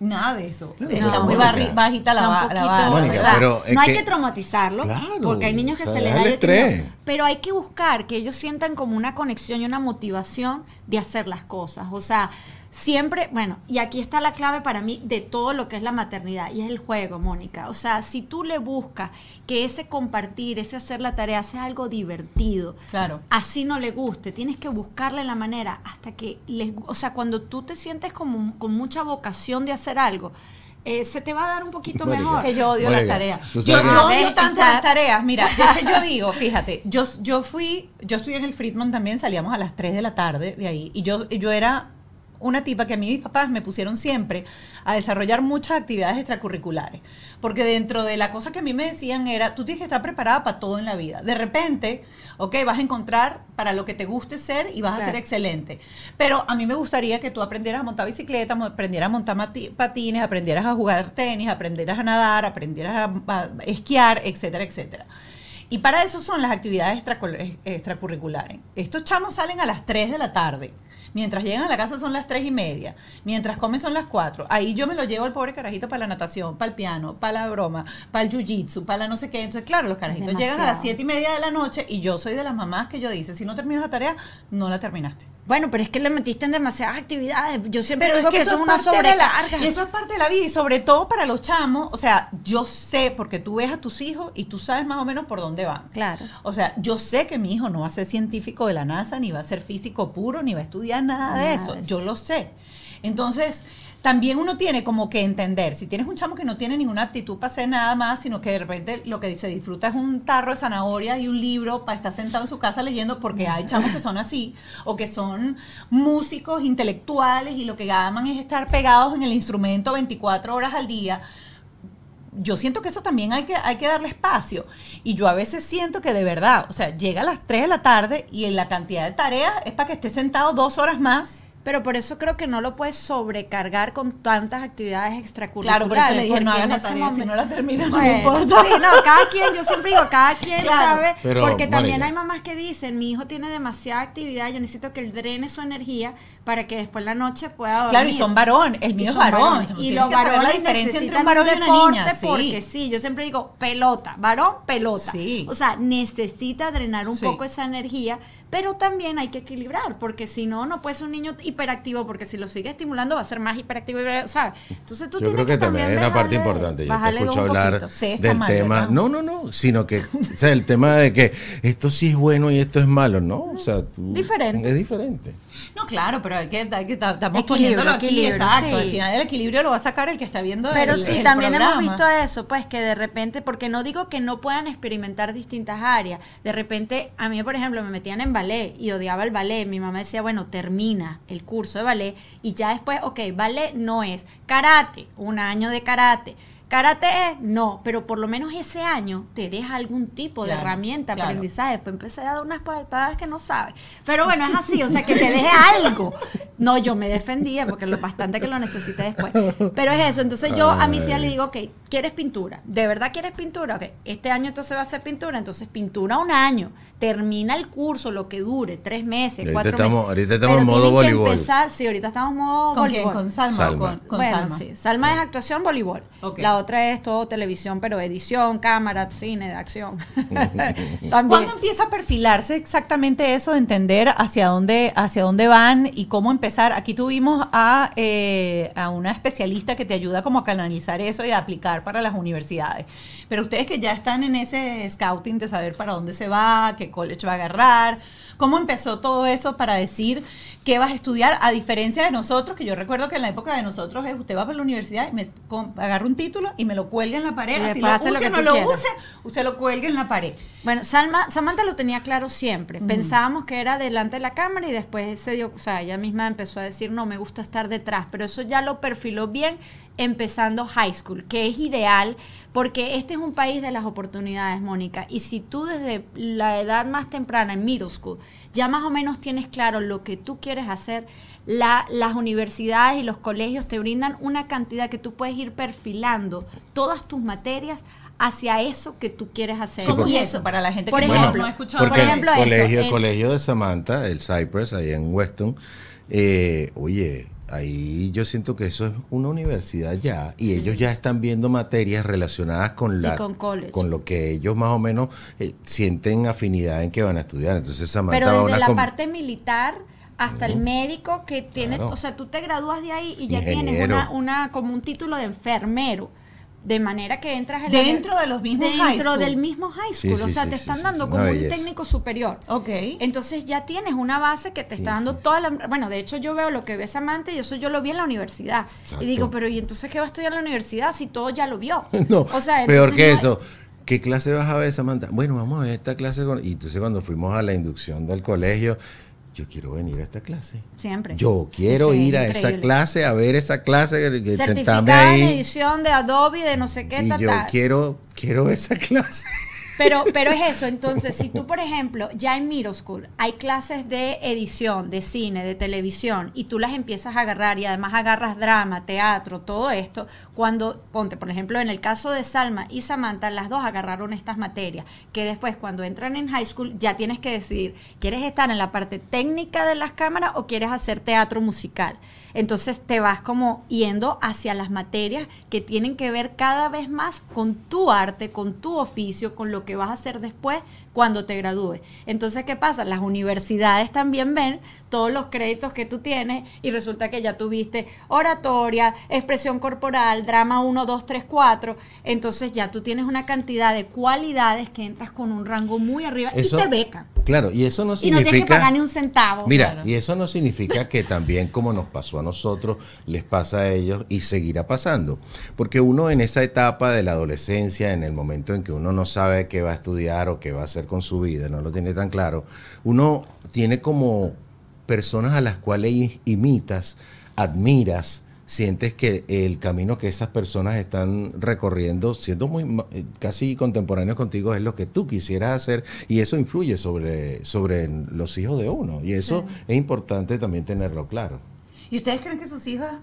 Nada de eso. Está no, muy Mónica. barri- bajita la, Está un ba- la poquito- barra. Mónica, o sea, pero no hay que- que traumatizarlo Claro, porque hay niños que o sea, se les da tengo- estrés. pero hay que buscar que ellos sientan como una conexión y una motivación de hacer las cosas o sea siempre bueno y aquí está la clave para mí de todo lo que es la maternidad y es el juego Mónica o sea si tú le buscas que ese compartir ese hacer la tarea sea algo divertido Claro. así no le guste, tienes que buscarle la manera hasta que les, o sea, cuando tú te sientes como con mucha vocación de hacer algo, eh, se te va a dar un poquito Mónica, mejor. que yo odio Mónica, las tareas. Yo, yo odio tanto las tareas. Mira, es que yo digo, fíjate, yo, yo fui, yo estudié en el Friedman también, salíamos a las 3 de la tarde de ahí. Y yo, yo era una tipa que a mí mis papás me pusieron siempre a desarrollar muchas actividades extracurriculares. Porque dentro de la cosa que a mí me decían era, tú tienes que estar preparada para todo en la vida. De repente, ok, vas a encontrar para lo que te guste ser y vas a ser excelente. Pero a mí me gustaría que tú aprendieras a montar bicicleta, aprendieras a montar patines, aprendieras a jugar tenis, aprendieras a nadar, aprendieras a, a esquiar, etcétera, etcétera. Y para eso son las actividades extracurriculares. Estos chamos salen a las 3 de la tarde. Mientras llegan a la casa son las 3 y media. Mientras comen son las 4. Ahí yo me lo llevo al pobre carajito para la natación, para el piano, para la broma, para el jiu-jitsu, para la no sé qué. Entonces, claro, los carajitos llegan a las. 7 y media de la noche y yo soy de las mamás que yo dice, si no terminas la tarea, no la terminaste. Bueno, pero es que le metiste en demasiadas actividades. Yo siempre Pero es digo que, que, eso es es una la, sobrecarga. y eso es parte de la vida y sobre todo para los chamos, o sea, yo sé porque tú ves a tus hijos y tú sabes más o menos por dónde van. Claro. O sea, yo sé que mi hijo no va a ser científico de la NASA, ni va a ser físico puro, ni va a estudiar nada, de Nada eso. de eso. Yo lo sé. Entonces, también uno tiene como que entender, si tienes un chamo que no tiene ninguna aptitud para hacer nada más, sino que de repente lo que se disfruta es un tarro de zanahoria y un libro para estar sentado en su casa leyendo, porque hay chamos que son así, o que son músicos intelectuales y lo que aman es estar pegados en el instrumento 24 horas al día yo siento que eso también hay que, hay que darle espacio. Y yo a veces siento que de verdad, o sea, llega a las 3 de la tarde y en la cantidad de tareas es para que esté sentado dos horas más. Pero por eso creo que no lo puedes sobrecargar con tantas actividades extracurriculares. Claro, por eso le dije, no hagas la tarea, si no la terminas no Bueno, importa. Sí, no, cada quien, yo siempre digo, cada (laughs) quien Claro. sabe, Pero, porque también hay mamás que dicen, mi hijo tiene demasiada actividad, yo necesito que él drene su energía para que después en la noche pueda dormir. Claro, y son varón, el Y mío es varón. Y los varones la diferencia entre un varón y una niña. Sí. porque sí, yo siempre digo pelota, varón, pelota. Sí. O sea, necesita drenar un Sí. poco esa energía, pero también hay que equilibrar, porque si no, no puede ser un niño hiperactivo, porque si lo sigue estimulando va a ser más hiperactivo, ¿sabes? Entonces tú Yo tienes creo que también hay una parte importante. Yo te escucho hablar. Sí, del mal, tema. ¿verdad? No, no, no. Sino que, o sea, el tema de que esto sí es bueno y esto es malo, ¿no? O sea, tú- Diferente. Es diferente. No, claro, pero hay que, hay que estamos Equilibrio, poniéndolo aquí, equilibrio, exacto. sí. Al final el equilibrio lo va a sacar el que está viendo Pero el- sí, el también hemos visto eso, pues que de repente, porque no digo que no puedan experimentar distintas áreas, de repente a mí, por ejemplo, me metían en ballet y odiaba el ballet, mi mamá decía, bueno, termina el curso de ballet y ya después, ok, ballet no es, karate, un año de karate. Karate es, no, pero por lo menos ese año te deja algún tipo de herramienta, claro. aprendizaje. Después empecé a dar unas palpadas que no sabes. Pero bueno, es así, o sea, que te deje algo. No, yo me defendía porque lo bastante que lo necesité después. Pero es eso, entonces yo a mi tía le digo, ok, ¿quieres pintura? ¿De verdad quieres pintura? Ok, este año entonces va a ser pintura, entonces pintura un año. Termina el curso, lo que dure, tres meses, Ahorita cuatro estamos- meses. ahorita estamos en modo voleibol. empezar- sí, ahorita estamos en modo ¿Con quién? voleibol. ¿Con Salma, Salma. o con, con bueno, Salma? sí. Salma es actuación, voleibol. Ok. La la otra es todo televisión, pero edición, cámara, cine, de acción. (laughs) ¿Cuándo empieza a perfilarse exactamente eso de entender hacia dónde, hacia dónde van y cómo empezar? Aquí tuvimos a, eh, a una especialista que te ayuda como a canalizar eso y a aplicar para las universidades. Pero ustedes que ya están en ese scouting de saber para dónde se va, qué college va a agarrar, ¿cómo empezó todo eso para decir qué vas a estudiar? A diferencia de nosotros, que yo recuerdo que en la época de nosotros es usted va para la universidad y me agarra un título y me lo cuelga en la pared. Y después lo hace lo use que o no lo quieras. use, usted lo cuelga en la pared. Bueno, Salma, Samantha lo tenía claro siempre. Pensábamos que era delante de la cámara y después se dio, o sea, ella misma empezó a decir, no, me gusta estar detrás, pero eso ya lo perfiló bien empezando high school, que es ideal porque este es un país de las oportunidades, Mónica, y si tú desde la edad más temprana, en middle school, ya más o menos tienes claro lo que tú quieres hacer, la- las universidades y los colegios te brindan una cantidad que tú puedes ir perfilando todas tus materias hacia eso que tú quieres hacer. Sí, ¿Cómo porque- es eso para la gente por que ejemplo, no ha escuchado? porque por ejemplo, el esto, colegio, el el- colegio de Samantha, el Cypress, ahí en Weston, eh, oye, ahí yo siento que eso es una universidad ya y ellos ya están viendo materias relacionadas con la con con lo que ellos más o menos eh, sienten afinidad en que van a estudiar. Entonces Samantha Pero desde la parte militar hasta el médico que tiene, Claro. o sea, tú te gradúas de ahí y ya tienes una, una como un título de enfermero. De manera que entras en Dentro de los mismos dentro high school. del mismo high Sí, school, o sea, sí, te sí, están sí, dando sí, como un técnico superior. Ok. Entonces ya tienes una base que te está dando toda la... Bueno, de hecho yo veo lo que ve Samantha y eso yo lo vi en la universidad. Exacto. Y digo, pero ¿y entonces qué va a estudiar en la universidad si todo ya lo vio? (laughs) No, o sea, peor que no- eso. ¿Qué clase vas a ver, Samantha? Bueno, vamos a ver esta clase. con- Y entonces cuando fuimos a la inducción del colegio, yo quiero venir a esta clase. Siempre. Yo quiero Sí, sí, ir a esa clase, a ver esa clase, que, que Certificada en ahí. edición de Adobe, de no sé qué, Y ta, yo quiero, quiero esa (laughs) clase. Pero, pero es eso, entonces, si tú, por ejemplo, ya en middle school hay clases de edición, de cine, de televisión, y tú las empiezas a agarrar y además agarras drama, teatro, todo esto, cuando, ponte, por ejemplo, en el caso de Salma y Samantha, las dos agarraron estas materias, que después cuando entran en high school ya tienes que decidir, ¿quieres estar en la parte técnica de las cámaras o quieres hacer teatro musical? Entonces te vas como yendo hacia las materias que tienen que ver cada vez más con tu arte, con tu oficio, con lo que vas a hacer después cuando te gradúes. Entonces, ¿qué pasa? Las universidades también ven todos los créditos que tú tienes y resulta que ya tuviste oratoria, expresión corporal, drama 1, 2, 3, 4. Entonces ya tú tienes una cantidad de cualidades que entras con un rango muy arriba Eso- y te becan. Claro, y eso no Y no significa. tienes que pagar ni un centavo. Mira, Claro. y eso no significa que también como nos pasó a nosotros, les pasa a ellos y seguirá pasando. Porque uno en esa etapa de la adolescencia, en el momento en que uno no sabe qué va a estudiar o qué va a hacer con su vida, no lo tiene tan claro, uno tiene como personas a las cuales imitas, admiras, sientes que el camino que esas personas están recorriendo, siendo muy eh, casi contemporáneos contigo, es lo que tú quisieras hacer y eso influye sobre, sobre los hijos de uno y eso es importante también tenerlo claro. ¿Y ustedes creen que sus hijas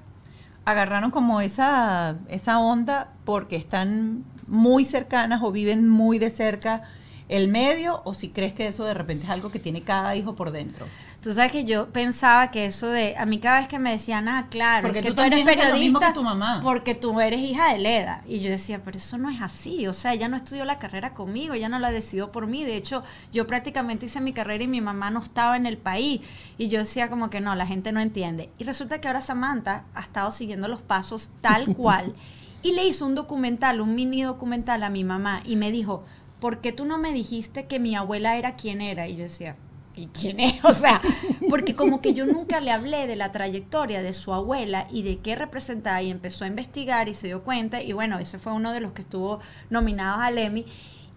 agarraron como esa, esa onda porque están muy cercanas o viven muy de cerca el medio? ¿O si crees que eso de repente es algo que tiene cada hijo por dentro? Tú sabes que yo pensaba que eso de, a mí cada vez que me decían, ah, claro, Porque es que tú tú, eres periodista que tu mamá. porque tú eres hija de Leda. Y yo decía, pero eso no es así, o sea, ella no estudió la carrera conmigo, ella no la decidió por mí. De hecho, yo prácticamente hice mi carrera y mi mamá no estaba en el país. Y yo decía como que no, la gente no entiende. Y resulta que ahora Samantha ha estado siguiendo los pasos tal (laughs) cual. Y le hizo un documental, un mini documental a mi mamá y me dijo, ¿por qué tú no me dijiste que mi abuela era quien era? Y yo decía, ¿y quién es? (laughs) O sea, porque como que yo nunca le hablé de la trayectoria de su abuela y de qué representaba y empezó a investigar y se dio cuenta y bueno, ese fue uno de los que estuvo nominados al Emmy.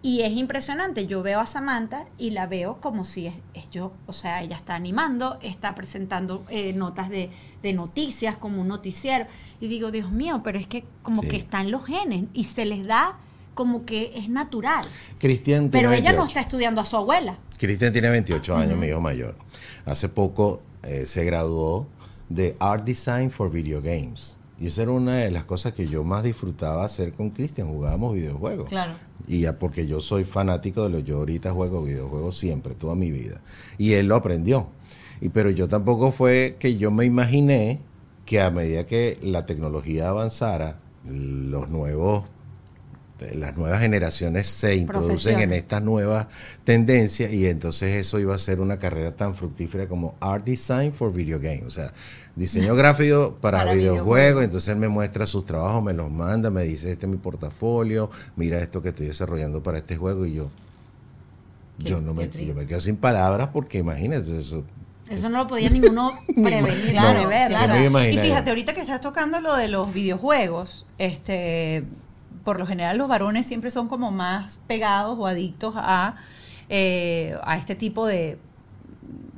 Y es impresionante, yo veo a Samantha y la veo como si es, es yo, o sea, ella está animando, está presentando eh, notas de, de noticias como un noticiero. Y digo, Dios mío, pero es que como Sí. que están los genes y se les da como que es natural. Cristian Pero ella no 28. está estudiando a su abuela. Cristian tiene 28 años, mi hijo mayor. Hace poco eh, se graduó de Art Design for Video Games. Y esa era una de las cosas que yo más disfrutaba hacer con Cristian. Jugábamos videojuegos. Claro. Y ya porque yo soy fanático de los, yo ahorita juego videojuegos siempre, toda mi vida. Y él lo aprendió. Y pero yo tampoco fue que yo me imaginé que a medida que la tecnología avanzara, los nuevos las nuevas generaciones se introducen en estas nuevas tendencias y entonces eso iba a ser una carrera tan fructífera como Art Design for Video Games, o sea, diseño (laughs) gráfico para, Para videojuegos, videojuegos. entonces él me muestra sus trabajos, me los manda, me dice, este es mi portafolio, mira esto que estoy desarrollando para este juego y yo yo no me, yo me quedo sin palabras porque imagínate eso. Eso no lo podía ninguno (laughs) prevenir, Claro, claro. Y fíjate, ahorita que estás tocando lo de los videojuegos, este, por lo general los varones siempre son como más pegados o adictos a, eh, a este tipo de,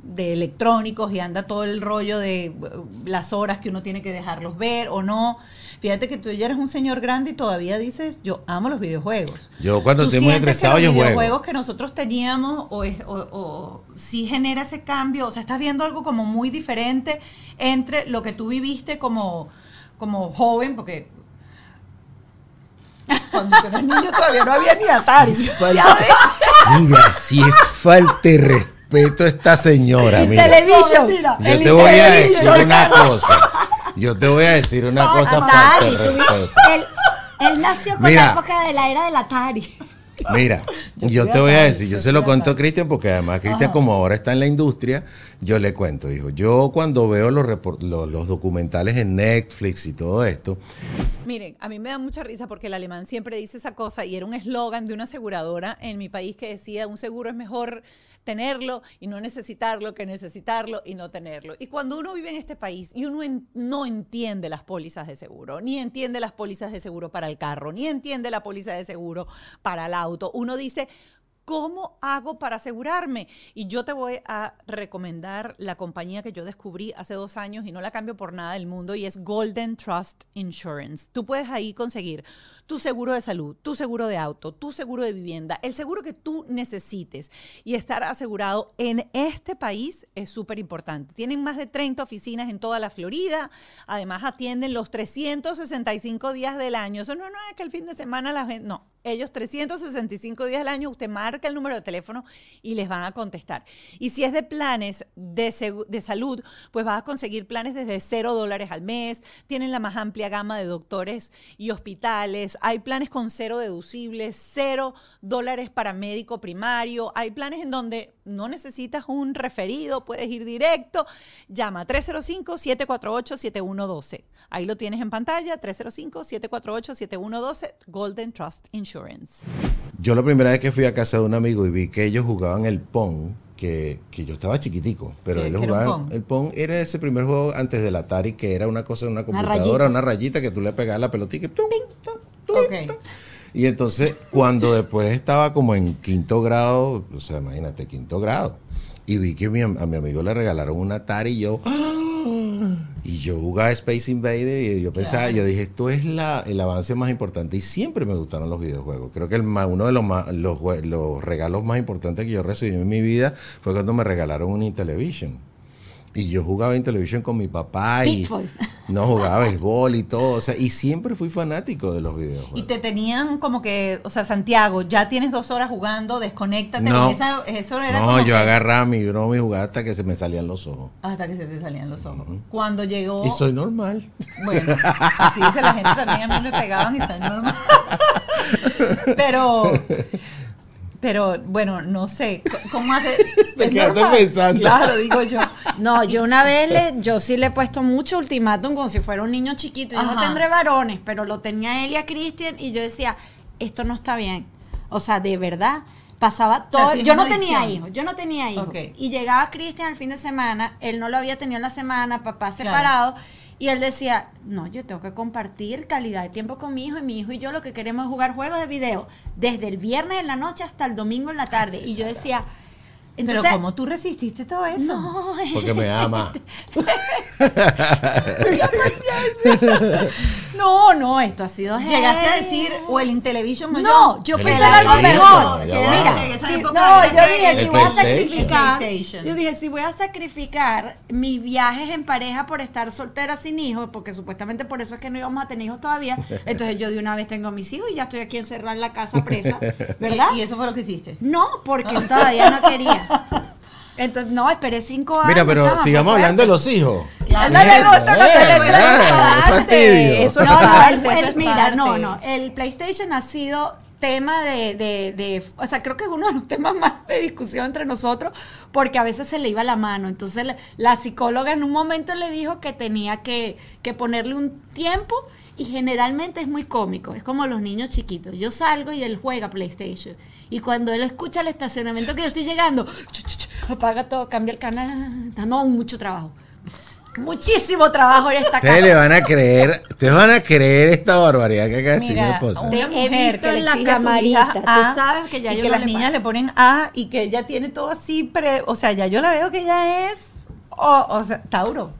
de electrónicos y anda todo el rollo de uh, las horas que uno tiene que dejarlos ver o no. Fíjate que tú ya eres un señor grande y todavía dices, yo amo los videojuegos. Yo cuando ¿Tú estoy muy sientes que estresado los yo videojuegos juego. que nosotros teníamos o, es- o, o sí genera ese cambio? O sea, estás viendo algo como muy diferente entre lo que tú viviste como, como joven, porque cuando tú eras niño todavía no había ni Atari. Mira, si es falta de respeto a esta señora, mira. Television. Yo El te voy a decir una cosa. Yo te voy a decir una cosa falta de respeto. él, él nació con Mira. la época de la era del Atari. Mira, yo fui te voy a decir, yo yo se lo cuento a. Cristian porque además Cristian como ahora está en la industria, yo le cuento, dijo, yo cuando veo los, los, los documentales en Netflix y todo esto, Miren, a mí me da mucha risa porque el alemán siempre dice esa cosa y era un eslogan de una aseguradora en mi país que decía, un seguro es mejor tenerlo y no necesitarlo que necesitarlo y no tenerlo. Y cuando uno vive en este país y uno en- no entiende las pólizas de seguro, ni entiende las pólizas de seguro para el carro, ni entiende la póliza de seguro para el auto, uno dice, ¿Cómo hago para asegurarme? Y yo te voy a recomendar la compañía que yo descubrí hace dos años y no la cambio por nada del mundo y es Golden Trust Insurance. Tú puedes ahí conseguir tu seguro de salud, tu seguro de auto, tu seguro de vivienda, el seguro que tú necesites y estar asegurado en este país es súper importante. Tienen más de 30 oficinas en toda la Florida, además atienden los 365 días del año. Eso no, no es que el fin de semana la gente, no, ellos 365 días al año, usted marca el número de teléfono y les van a contestar. Y si es de planes de, de salud, pues vas a conseguir planes desde 0 dólares al mes, tienen la más amplia gama de doctores y hospitales, hay planes con cero deducibles, cero dólares para médico primario, hay planes en donde no necesitas un referido, puedes ir directo, llama 305-748-7112. Ahí lo tienes en pantalla, 305-748-7112, Golden Trust Insurance. yo la primera vez que fui a casa de un amigo y vi que ellos jugaban el Pong, que, que yo estaba chiquitico, pero ¿Qué- ellos qué era un jugaban Pong? el Pong, era ese primer juego antes del Atari que era una cosa una Una computadora, rayita. una rayita que tú le pegabas la pelotita y tum, tum, tum, Ok. tum. Y entonces, cuando después estaba como en quinto grado, o sea, imagínate, quinto grado, y vi que mi a mi amigo le regalaron un Atari y yo, ¡ah! y yo jugaba Space Invader y yo pensaba, yo dije, esto es la, el avance más importante y siempre me gustaron los videojuegos. Creo que el uno de los, más, los, los regalos más importantes que yo recibí en mi vida fue cuando me regalaron un Intellivision. Y yo jugaba Intellivision con mi papá y Pitfall. (laughs) no jugaba béisbol y todo, o sea, y siempre fui fanático de los videojuegos. Y te tenían como que, o sea, Santiago, ya tienes dos horas jugando, desconéctate. No. Esa- eso era No, como yo que- agarraba mi broma y jugaba hasta que se me salían los ojos. Hasta que se te salían los ojos. Cuando llegó... Y soy normal. Bueno, así dice la gente también, a mí me pegaban y soy normal. (laughs) Pero, pero bueno, no sé, ¿cómo hace? (laughs) Te pensando. Claro, digo yo. No, yo una vez le, yo sí le he puesto mucho ultimátum como si fuera un niño chiquito. Yo no tendré varones, pero lo tenía él y a Cristian y yo decía, esto no está bien. O sea, de verdad, pasaba todo. yo no tenía adicción. hijos, yo no tenía hijos. Y llegaba Cristian el fin de semana, él no lo había tenido en la semana, papá Claro. separado. Y él decía, no, yo tengo que compartir calidad de tiempo con mi hijo y mi hijo y yo lo que queremos es jugar juegos de video desde el viernes en la noche hasta el domingo en la tarde. Y yo decía, entonces, pero ¿cómo tú resististe todo eso? no, Porque me ama. (laughs) No, no, esto ha sido Llegaste a decir, o el Intellivision o No, yo pensé en algo mejor. Que mira, En esa si- época no, yo dije, el si voy a PlayStation. sacrificar, PlayStation. yo dije, si voy a sacrificar mis viajes en pareja por estar soltera sin hijos, porque supuestamente por eso es que no íbamos a tener hijos todavía, (laughs) entonces yo de una vez tengo mis hijos y ya estoy aquí encerrada en la casa presa, (laughs) ¿verdad? Y eso fue lo que hiciste. No, porque él todavía no quería. Entonces, no, esperé cinco años. Mira, pero chama, sigamos hablando de los hijos. A no le gusta Eh, eh, eso es No, parte, mira, no, no. El PlayStation ha sido tema de, de, de- o sea, creo que es uno de los temas más de discusión entre nosotros, porque a veces se le iba la mano. Entonces la, la psicóloga en un momento le dijo que tenía que, que ponerle un tiempo y generalmente es muy cómico, es como los niños chiquitos. Yo salgo y él juega PlayStation. Y cuando él escucha el estacionamiento que yo estoy llegando, ch, ch, ch, apaga todo, cambia el canal. No, mucho trabajo. Muchísimo trabajo en esta Ustedes casa. le van a creer, ustedes van a creer esta barbaridad que acaba de decir mi esposa. una he mujer visto que le en la exige a su tú sabes que ya y yo que no las le niñas le ponen A y que ella tiene todo así, pre, o sea, ya yo la veo que ella es, o, o sea, Tauro.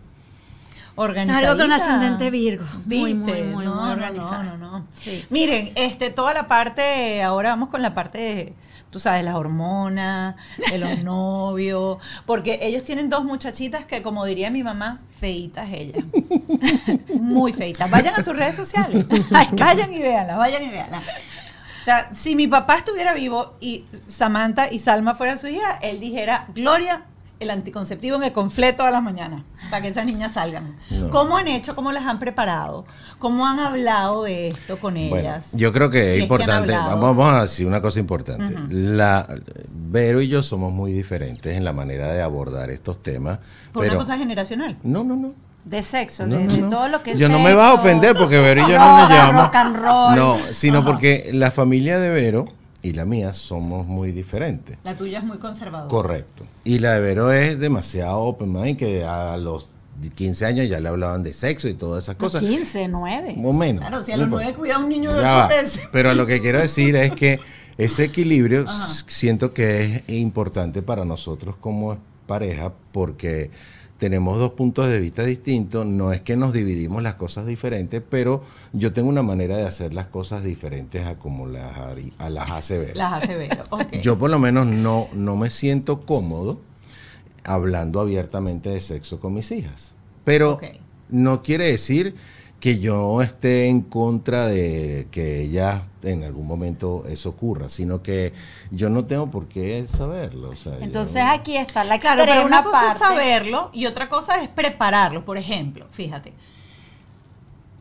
Organizadita. Algo con ascendente Virgo. Muy, muy, muy, no, muy no, organizada. No, no, no. Sí. Miren, este, toda la parte, ahora vamos con la parte de, tú sabes, las hormonas, de los (laughs) novios, porque ellos tienen dos muchachitas que, como diría mi mamá, feitas ellas. (laughs) Muy feitas. Vayan a sus redes sociales. (laughs) vayan y véanlas, vayan y véanlas. O sea, si mi papá estuviera vivo y Samantha y Salma fueran su hija, él dijera, Gloria, el anticonceptivo en el confleto a las mañanas, para que esas niñas salgan. No. ¿Cómo han hecho? ¿Cómo las han preparado? ¿Cómo han hablado de esto con Bueno, ellas? yo creo que Si es importante. vamos, vamos a decir una cosa importante. La Vero y yo somos muy diferentes en la manera de abordar estos temas. Por pero una cosa generacional. no, no, no. De sexo, No, de, no, de no. todo lo que es Yo no me vas a ofender porque Vero y yo no nos llevamos. rock and roll. No, sino porque la familia de Vero y la mía somos muy diferentes. La tuya es muy conservadora. Correcto. Y la de Vero es demasiado open mind que a los 15 años ya le hablaban de sexo y todas esas cosas. 15, 9. O menos. Claro, si a los importa. nueve cuida a un niño de Ya ocho va. meses. Pero lo que quiero decir es que (laughs) ese equilibrio s- siento que es importante para nosotros como pareja porque tenemos dos puntos de vista distintos. No es que nos dividimos las cosas diferentes, pero yo tengo una manera de hacer las cosas diferentes a como las, a las hace ver. Las hace ver. ok. Yo por lo menos no, no me siento cómodo hablando abiertamente de sexo con mis hijas. Pero no quiere decir que yo esté en contra de que ellas en algún momento eso ocurra, sino que yo no tengo por qué saberlo. o sea, yo- Entonces aquí está la Claro, extrema pero una cosa parte. es saberlo y otra cosa es prepararlo. Por ejemplo, fíjate,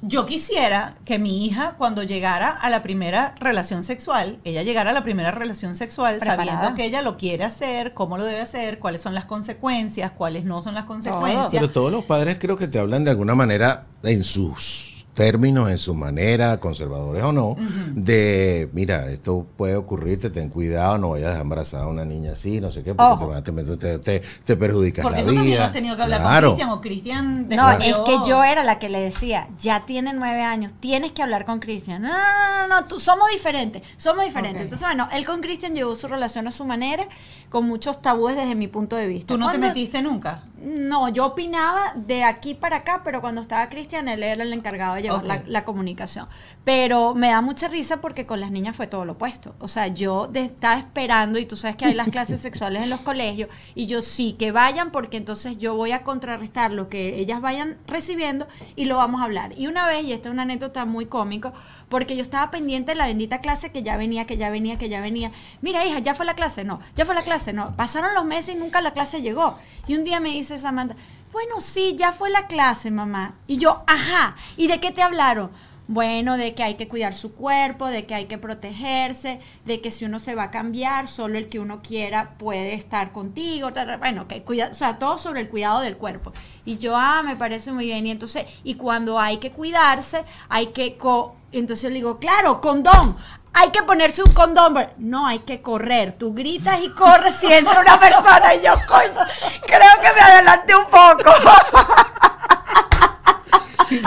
yo quisiera que mi hija cuando llegara a la primera relación sexual, ella llegara a la primera relación sexual Preparada. sabiendo que ella lo quiere hacer, cómo lo debe hacer, cuáles son las consecuencias, cuáles no son las consecuencias. Pero todos los padres creo que te hablan de alguna manera en sus términos, en su manera, conservadores o no, de, mira, esto puede ocurrirte, ten cuidado, no vayas a dejar embarazada a una niña así, no sé qué, porque te, te, te, te- te perjudicas Porque la eso vida. también lo has tenido que hablar Claro. con Cristian o Cristian No, es que yo era la que le decía, ya tiene nueve años, tienes que hablar con Cristian. No, no, no, no, tú, somos diferentes, somos diferentes. Entonces, bueno, él con Cristian llevó su relación a su manera, con muchos tabúes desde mi punto de vista. ¿Tú no te metiste nunca? No, yo opinaba de aquí para acá, pero cuando estaba Cristian, él era el encargado de llevar la, la comunicación. Pero me da mucha risa porque con las niñas fue todo lo opuesto. O sea, yo de- estaba esperando, y tú sabes que hay las clases sexuales en los colegios, y yo sí, que vayan, porque entonces yo voy a contrarrestar lo que ellas vayan recibiendo y lo vamos a hablar. Y una vez, y esta es una anécdota muy cómico, porque yo estaba pendiente de la bendita clase que ya venía, que ya venía, que ya venía. Mira, hija, ya fue la clase, no, ya fue la clase, no. Pasaron los meses y nunca la clase llegó. Y un día me dice Samantha, bueno, sí, ya fue la clase, mamá. Y yo, ajá, ¿y de qué te hablaron? Bueno, de que hay que cuidar su cuerpo, de que hay que protegerse, de que si uno se va a cambiar, solo el que uno quiera puede estar contigo. Bueno, que cuida, o sea, todo sobre el cuidado del cuerpo. Y yo, ah, me parece muy bien. Y entonces, y cuando hay que cuidarse, hay que. Co entonces le digo, claro, condón. Hay que ponerse un condón. No, hay que correr. Tú gritas y corres si entra una persona. Y yo, coño, creo que me adelanté un poco. (laughs)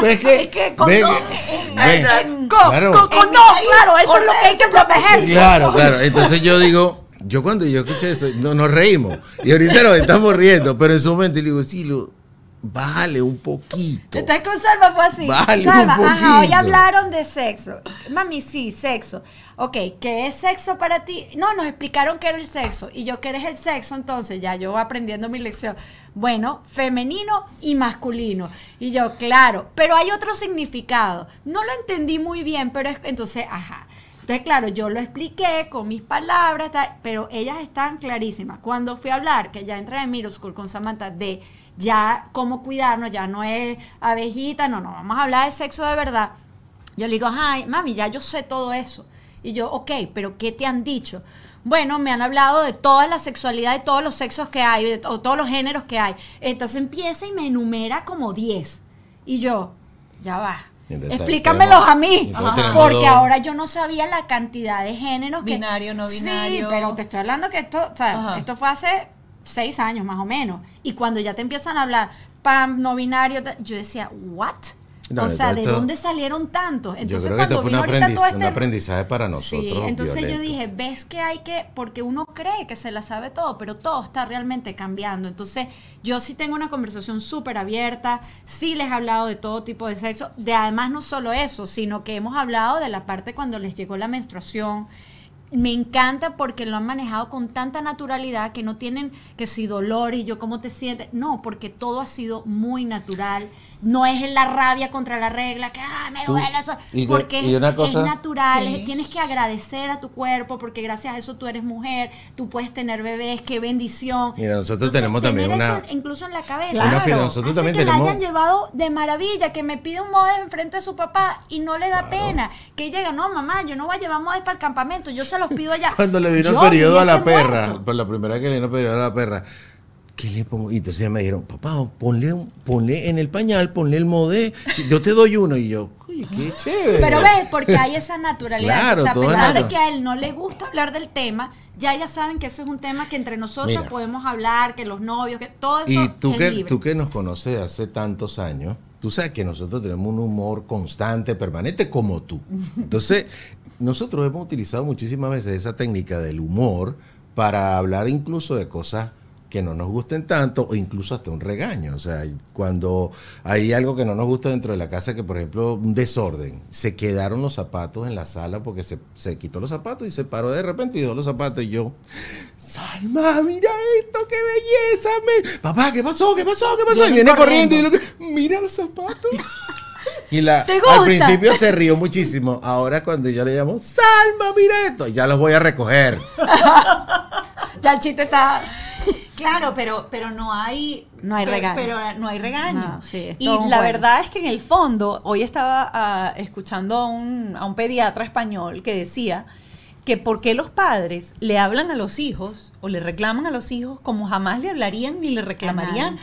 ¿Ves que? Es que ve condón que- en- ve- en- Co- claro. co- con- no, claro, eso es lo que hay que protegerse. Claro, claro. Entonces yo digo, yo cuando yo escuché eso, no, nos reímos. Y ahorita nos estamos riendo, pero en su momento le digo, sí, lo, bájale un poquito. Entonces con Salma fue así. Vale, Salma, un ajá, hoy poquito. hablaron de sexo. Mami, sí, sexo. Ok, ¿qué es sexo para ti? No, nos explicaron qué era el sexo. Y yo, ¿qué eres el sexo? Entonces, ya yo aprendiendo mi lección. Bueno, femenino y masculino. Y yo, claro, pero hay otro significado. No lo entendí muy bien, pero es, entonces, ajá. Entonces, claro, yo lo expliqué con mis palabras, pero ellas están clarísimas. Cuando fui a hablar, que ya entré en middle school con Samantha, de ya cómo cuidarnos, ya no es abejita, no, no, vamos a hablar de sexo de verdad. Yo le digo, ay, mami, ya yo sé todo eso. Y yo, ok, pero ¿qué te han dicho? Bueno, me han hablado de toda la sexualidad, de todos los sexos que hay, de o todos los géneros que hay. Entonces empieza y me enumera como 10. Y yo, ya va. Entonces, Explícamelos tenemos- a mí. Porque dos- ahora yo no sabía la cantidad de géneros que. Binario, no binario. Sí, pero te estoy hablando que esto, o sea, esto fue hace seis años más o menos. Y cuando ya te empiezan a hablar pam, no binario, yo decía, ¿what? No, o sea, ¿de esto- dónde salieron tantos? Yo Entonces, creo que esto fue un, aprendiz- todo este un aprendizaje para nosotros. Sí, entonces yo dije, ves que hay que, porque uno cree que se la sabe todo, pero todo está realmente cambiando. Entonces yo sí tengo una conversación súper abierta, sí les he hablado de todo tipo de sexo, de además no solo eso, sino que hemos hablado de la parte cuando les llegó la menstruación. Me encanta porque lo han manejado con tanta naturalidad que no tienen que si dolor y yo cómo te sientes. No, porque todo ha sido muy natural. No es la rabia contra la regla, que ah, me duele eso. y de- porque y una es natural, Sí. es- tienes que agradecer a tu cuerpo porque gracias a eso tú eres mujer, tú puedes tener bebés, qué bendición. Mira, nosotros tenemos también una- incluso en la cabeza. Claro. Fila- nosotros también que tenemos. la hayan llevado de maravilla, que me pide un modem enfrente de su papá y no le da pena. Que llega, no, mamá, yo no voy a llevar modem para el campamento, yo se los pido allá. (laughs) Cuando le vino Yo el periodo a la perra, por la primera vez que le vino el periodo a la perra, ¿qué le pongo? Y entonces ya me dijeron, papá, ponle, ponle en el pañal, ponle el modé, yo te doy uno. Y yo, uy, qué chévere. Pero ves, porque hay esa naturalidad. Claro, o sea, a pesar de que a él no le gusta hablar del tema, ya ya saben que eso es un tema que entre nosotros Mira. podemos hablar, que los novios, que todo eso Y tú es que, libre. tú que nos conoces hace tantos años, tú sabes que nosotros tenemos un humor constante, permanente, como tú. Entonces, (laughs) nosotros hemos utilizado muchísimas veces esa técnica del humor para hablar incluso de cosas que no nos gusten tanto o incluso hasta un regaño. O sea, cuando hay algo que no nos gusta dentro de la casa, que por ejemplo un desorden, se quedaron los zapatos en la sala porque se, se quitó los zapatos y se paró de repente y dejó los zapatos y yo, Salma, mira esto, qué belleza. me- Papá, ¿qué pasó? ¿Qué pasó? ¿Qué pasó? Y viene corriendo y lo que- mira los zapatos. (laughs) Y la, ¿Te al principio se rió muchísimo. Ahora cuando yo le llamo, Salma, mira esto, ya los voy a recoger. (laughs) Ya el chiste está. Claro, pero, pero no hay. No hay regaño. Pero no hay regaño. No, sí, es y la verdad es que en el fondo, hoy estaba ah, escuchando a un, a un pediatra español que decía que por qué los padres le hablan a los hijos o le reclaman a los hijos como jamás le hablarían ni le reclamarían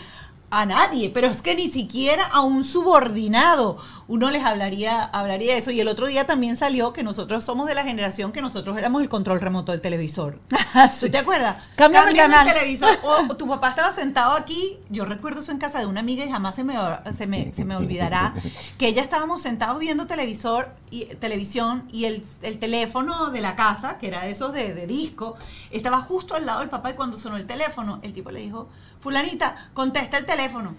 a nadie, pero es que ni siquiera a un subordinado uno les hablaría, hablaría de eso. Y el otro día también salió que nosotros somos de la generación que nosotros éramos el control remoto del televisor. (laughs) ¿Tú te acuerdas? Cámbiame el canal. televisor. (laughs) O tu papá estaba sentado aquí. Yo recuerdo eso en casa de una amiga y jamás se me, se me, se me olvidará. Que ella estábamos sentados viendo televisor y, televisión y el, el teléfono de la casa, que era de esos de, de disco, estaba justo al lado del papá y cuando sonó el teléfono, el tipo le dijo, fulanita, contesta el teléfono.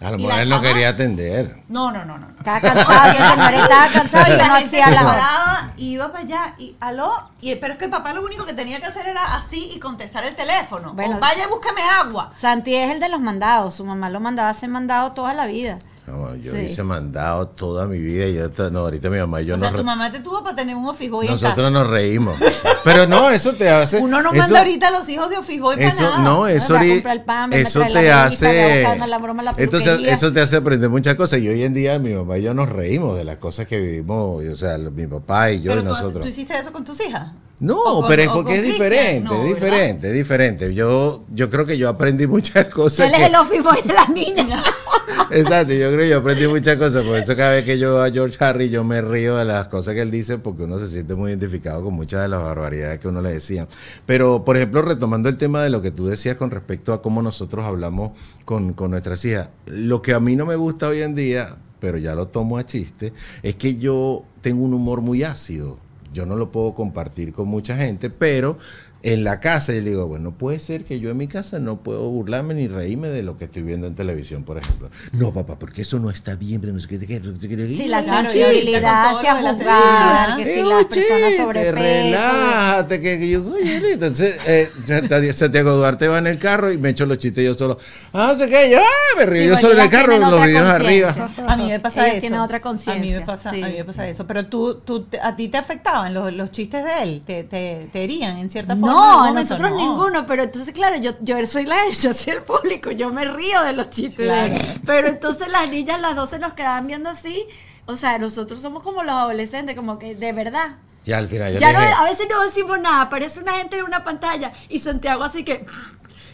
A lo mejor él no quería atender. No, no, no, no. Estaba cansado, y el señor estaba cansado y la no gente hacía se la. paraba y iba para allá y aló, y, pero es que el papá lo único que tenía que hacer era así y contestar el teléfono. Bueno, o vaya, búscame agua. Santi es el de los mandados. Su mamá lo mandaba a hacer mandado toda la vida. No, yo Sí. hice mandado toda mi vida y yo, no, ahorita mi mamá y yo o sea, tu mamá te tuvo para tener un office boy en nosotros casa. nos reímos. Pero no, eso te hace. Uno no eso- manda ahorita a los hijos de office boy para nada. no, eso, Va a ori- comprar el pan, eso la te hace. buscarnos la broma a la Entonces, eso te hace aprender muchas cosas. Y hoy en día, mi mamá y yo nos reímos de las cosas que vivimos. O sea, mi papá y yo Pero y nosotros. tú hiciste eso con tus hijas. No, O con- pero es porque es diferente, No, es ¿verdad? diferente, es diferente. Yo, yo creo que yo aprendí muchas cosas. Él es el office boy de las niñas. (laughs) Exacto, yo creo que yo aprendí muchas cosas. Por eso cada vez que yo a George Harry, yo me río de las cosas que él dice porque uno se siente muy identificado con muchas de las barbaridades que uno le decía. Pero, por ejemplo, retomando el tema de lo que tú decías con respecto a cómo nosotros hablamos con, con nuestras hijas, lo que a mí no me gusta hoy en día, pero ya lo tomo a chiste, es que yo tengo un humor muy ácido. Yo no lo puedo compartir con mucha gente, pero en la casa yo le digo, bueno, puede ser que yo en mi casa no puedo burlarme ni reírme de lo que estoy viendo en televisión, por ejemplo. No, papá, porque eso no está bien. Sí, la y sensibilidad hacia juzgar, sensibilidad. que si un las personas sobrepeso. Relájate, que, yo, oye, entonces, eh, (laughs) Santiago- Santiago Duarte va en el carro y me echo los chistes yo solo. Ah, sé qué, yo, ah, me río yo solo en el carro, los videos arriba. A mí me pasa eso. tienen otra A mí conciencia, me pasa, sí. a mí me pasa eso. Pero tú, tú, te- a ti te afectaba gustaban los, los chistes de él? ¿Te, te, te herían en cierta forma? No, nosotros No. ninguno, pero entonces, claro, yo, yo soy la (laughs) yo soy el público, yo me río de los chistes Claro. Pero entonces las niñas, las dos se nos quedaban viendo así. O sea, nosotros somos como los adolescentes, como que de verdad. Ya al final yo Ya no, dije, a veces no decimos nada, aparece una gente en una pantalla y Santiago así que.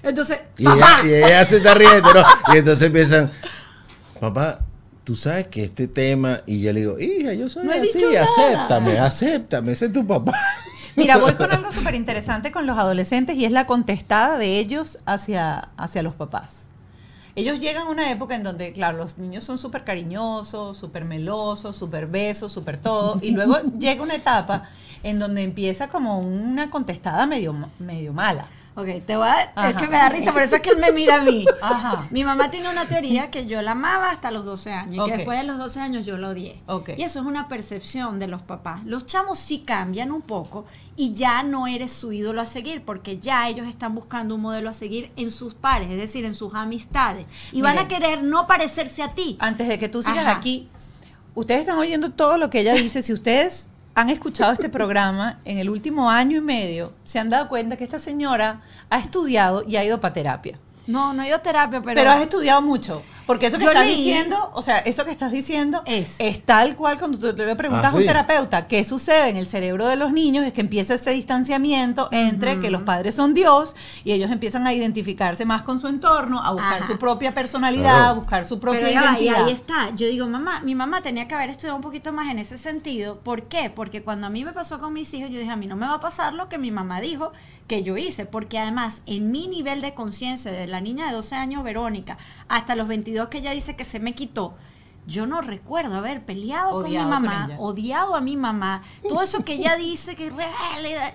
Entonces, y, papá. ella, y ella se está riendo, ¿no? Y entonces empiezan, papá, tú sabes que este tema, y yo le digo, hija, yo soy No he así, dicho nada". acéptame, acéptame, ese es tu papá. Mira, voy con algo súper interesante con los adolescentes y es la contestada de ellos hacia, hacia los papás. Ellos llegan a una época en donde, claro, los niños son súper cariñosos, súper melosos, súper besos, súper todo. Y luego (laughs) llega una etapa en donde empieza como una contestada medio, medio mala. Ok, te voy a. Es que me da risa, por eso es que él me mira a mí. (laughs) Ajá. Mi mamá tiene una teoría que yo la amaba hasta los 12 años y que después de los 12 años yo lo odié. Ok. Y eso es una percepción de los papás. Los chamos sí cambian un poco y ya no eres su ídolo a seguir porque ya ellos están buscando un modelo a seguir en sus pares, es decir, en sus amistades. Y van a querer no parecerse a ti. Antes de que tú sigas Ajá. aquí, ustedes están oyendo todo lo que ella dice. Si ustedes han escuchado este programa en el último año y medio, se han dado cuenta que esta señora ha estudiado y ha ido para terapia. No, no he ido a terapia, pero. Pero, has estudiado mucho. Porque eso que Yo estás leí- diciendo, o sea, eso que estás diciendo Es. tal cual cuando tú le preguntas Ah, a un sí. terapeuta qué sucede en el cerebro de los niños, es que empieza ese distanciamiento entre que los padres son Dios y ellos empiezan a identificarse más con su entorno, a buscar Ajá. su propia personalidad, Claro. a buscar su propia Pero va, y identidad. ahí está. Yo digo, mamá, mi mamá tenía que haber estudiado un poquito más en ese sentido. ¿Por qué? Porque cuando a mí me pasó con mis hijos, yo dije, a mí no me va a pasar lo que mi mamá dijo que yo hice. Porque además, en mi nivel de conciencia, de la niña de 12 años, Verónica, hasta los 22 que ella dice que se me quitó, yo no recuerdo haber peleado con mi con mamá, odiado a mi mamá. Todo eso que ella dice que es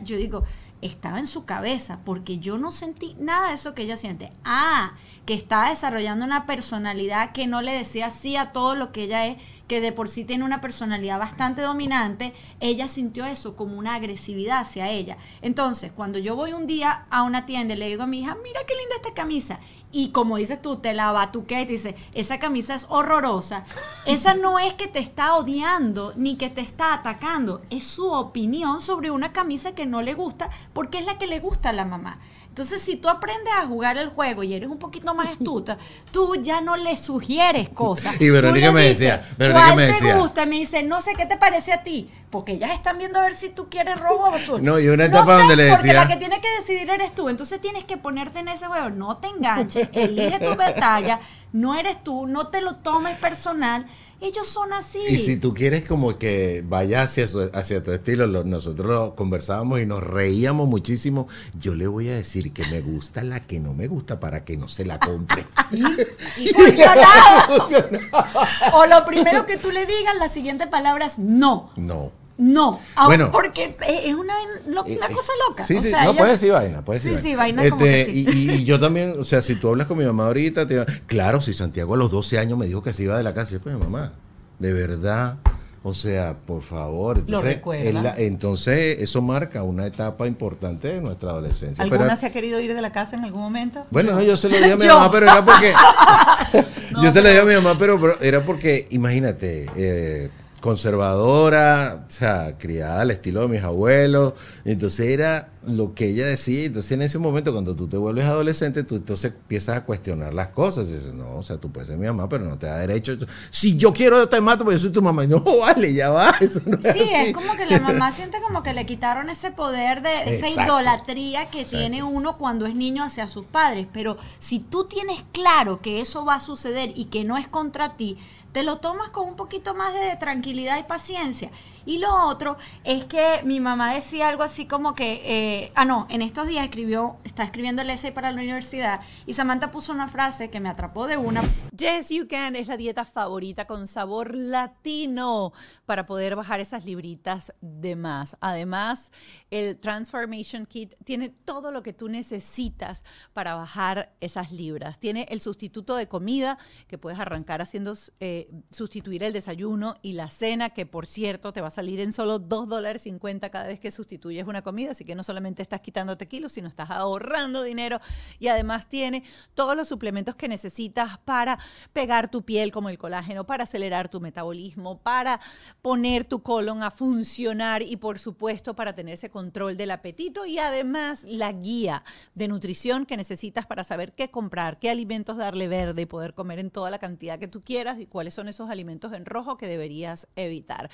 yo digo, estaba en su cabeza, porque yo no sentí nada de eso que ella siente. Ah, que estaba desarrollando una personalidad que no le decía sí a todo lo que ella es, que de por sí tiene una personalidad bastante dominante, ella sintió eso como una agresividad hacia ella. Entonces, cuando yo voy un día a una tienda y le digo a mi hija, mira qué linda esta camisa, y como dices tú, te la batuquea y te dice, esa camisa es horrorosa, esa no es que te está odiando ni que te está atacando, es su opinión sobre una camisa que no le gusta porque es la que le gusta a la mamá. Entonces, si tú aprendes a jugar el juego y eres un poquito más astuta, tú ya no le sugieres cosas. (laughs) Y Verónica me dices, decía, Verónica ¿cuál me te decía. gusta? Me dice, no sé qué te parece a ti. Porque ellas están viendo a ver si tú quieres rojo o azul. No, y una etapa sé, donde le Porque decía- la que tiene que decidir eres tú. Entonces tienes que ponerte en ese juego. No te enganches, elige tu (laughs) batalla. No eres tú, no te lo tomes personal. Ellos son así. Y si tú quieres como que vaya hacia, su- hacia tu estilo, lo- nosotros lo conversábamos y nos reíamos muchísimo. Yo le voy a decir que me gusta la que no me gusta para que no se la compre. (laughs) (laughs) Y funcionaba. Funcionaba. o lo primero que tú le digas, la siguiente palabra es no. no. No, Bueno. porque es una, lo- una cosa loca. Sí, o sí, sea, no ella- puedes decir vaina, puedes Sí, decir sí, vaina como que sí. y, yo también, o sea, si tú hablas con mi mamá ahorita, te, claro, si Santiago a los 12 años me dijo que se iba de la casa, yo, pues mamá, de verdad, o sea, por favor. Entonces, recuerda. es la- entonces, eso marca una etapa importante de nuestra adolescencia. ¿Alguna Pero- se ha querido ir de la casa en algún momento? bueno, no, yo se lo dije a mi (laughs) mamá, pero era porque. (laughs) (laughs) yo se lo dije a mi mamá, pero, pero era porque, imagínate, eh, conservadora, o sea, criada al estilo de mis abuelos. Entonces era lo que ella decía. Entonces en ese momento, cuando tú te vuelves adolescente, tú entonces empiezas a cuestionar las cosas. Y dices, no, o sea, tú puedes ser mi mamá, pero no te da derecho. Si yo quiero, te mato, porque yo soy tu mamá. Y no, (laughs) vale, ya va. Eso no es Sí, así. es como que la (laughs) mamá siente como que le quitaron ese poder de esa Exacto. idolatría que tiene uno cuando es niño hacia sus padres. Pero si tú tienes claro que eso va a suceder y que no es contra ti, te lo tomas con un poquito más de tranquilidad y paciencia. Y lo otro es que mi mamá decía algo así como que, eh, ah, no, en estos días escribió, está escribiendo el essay para la universidad y Samantha puso una frase que me atrapó de una. Yes, you can es la dieta favorita con sabor latino para poder bajar esas libritas de más. Además, el Transformation Kit tiene todo lo que tú necesitas para bajar esas libras. Tiene el sustituto de comida que puedes arrancar haciendo eh, de sustituir el desayuno y la cena, que por cierto te va a salir en solo 2 dólares 50 cada vez que sustituyes una comida, así que no solamente estás quitándote kilos, sino estás ahorrando dinero y además tiene todos los suplementos que necesitas para pegar tu piel como el colágeno, para acelerar tu metabolismo, para poner tu colon a funcionar y por supuesto para tener ese control del apetito y además la guía de nutrición que necesitas para saber qué comprar, qué alimentos darle verde y poder comer en toda la cantidad que tú quieras y cuáles son esos alimentos en rojo que deberías evitar.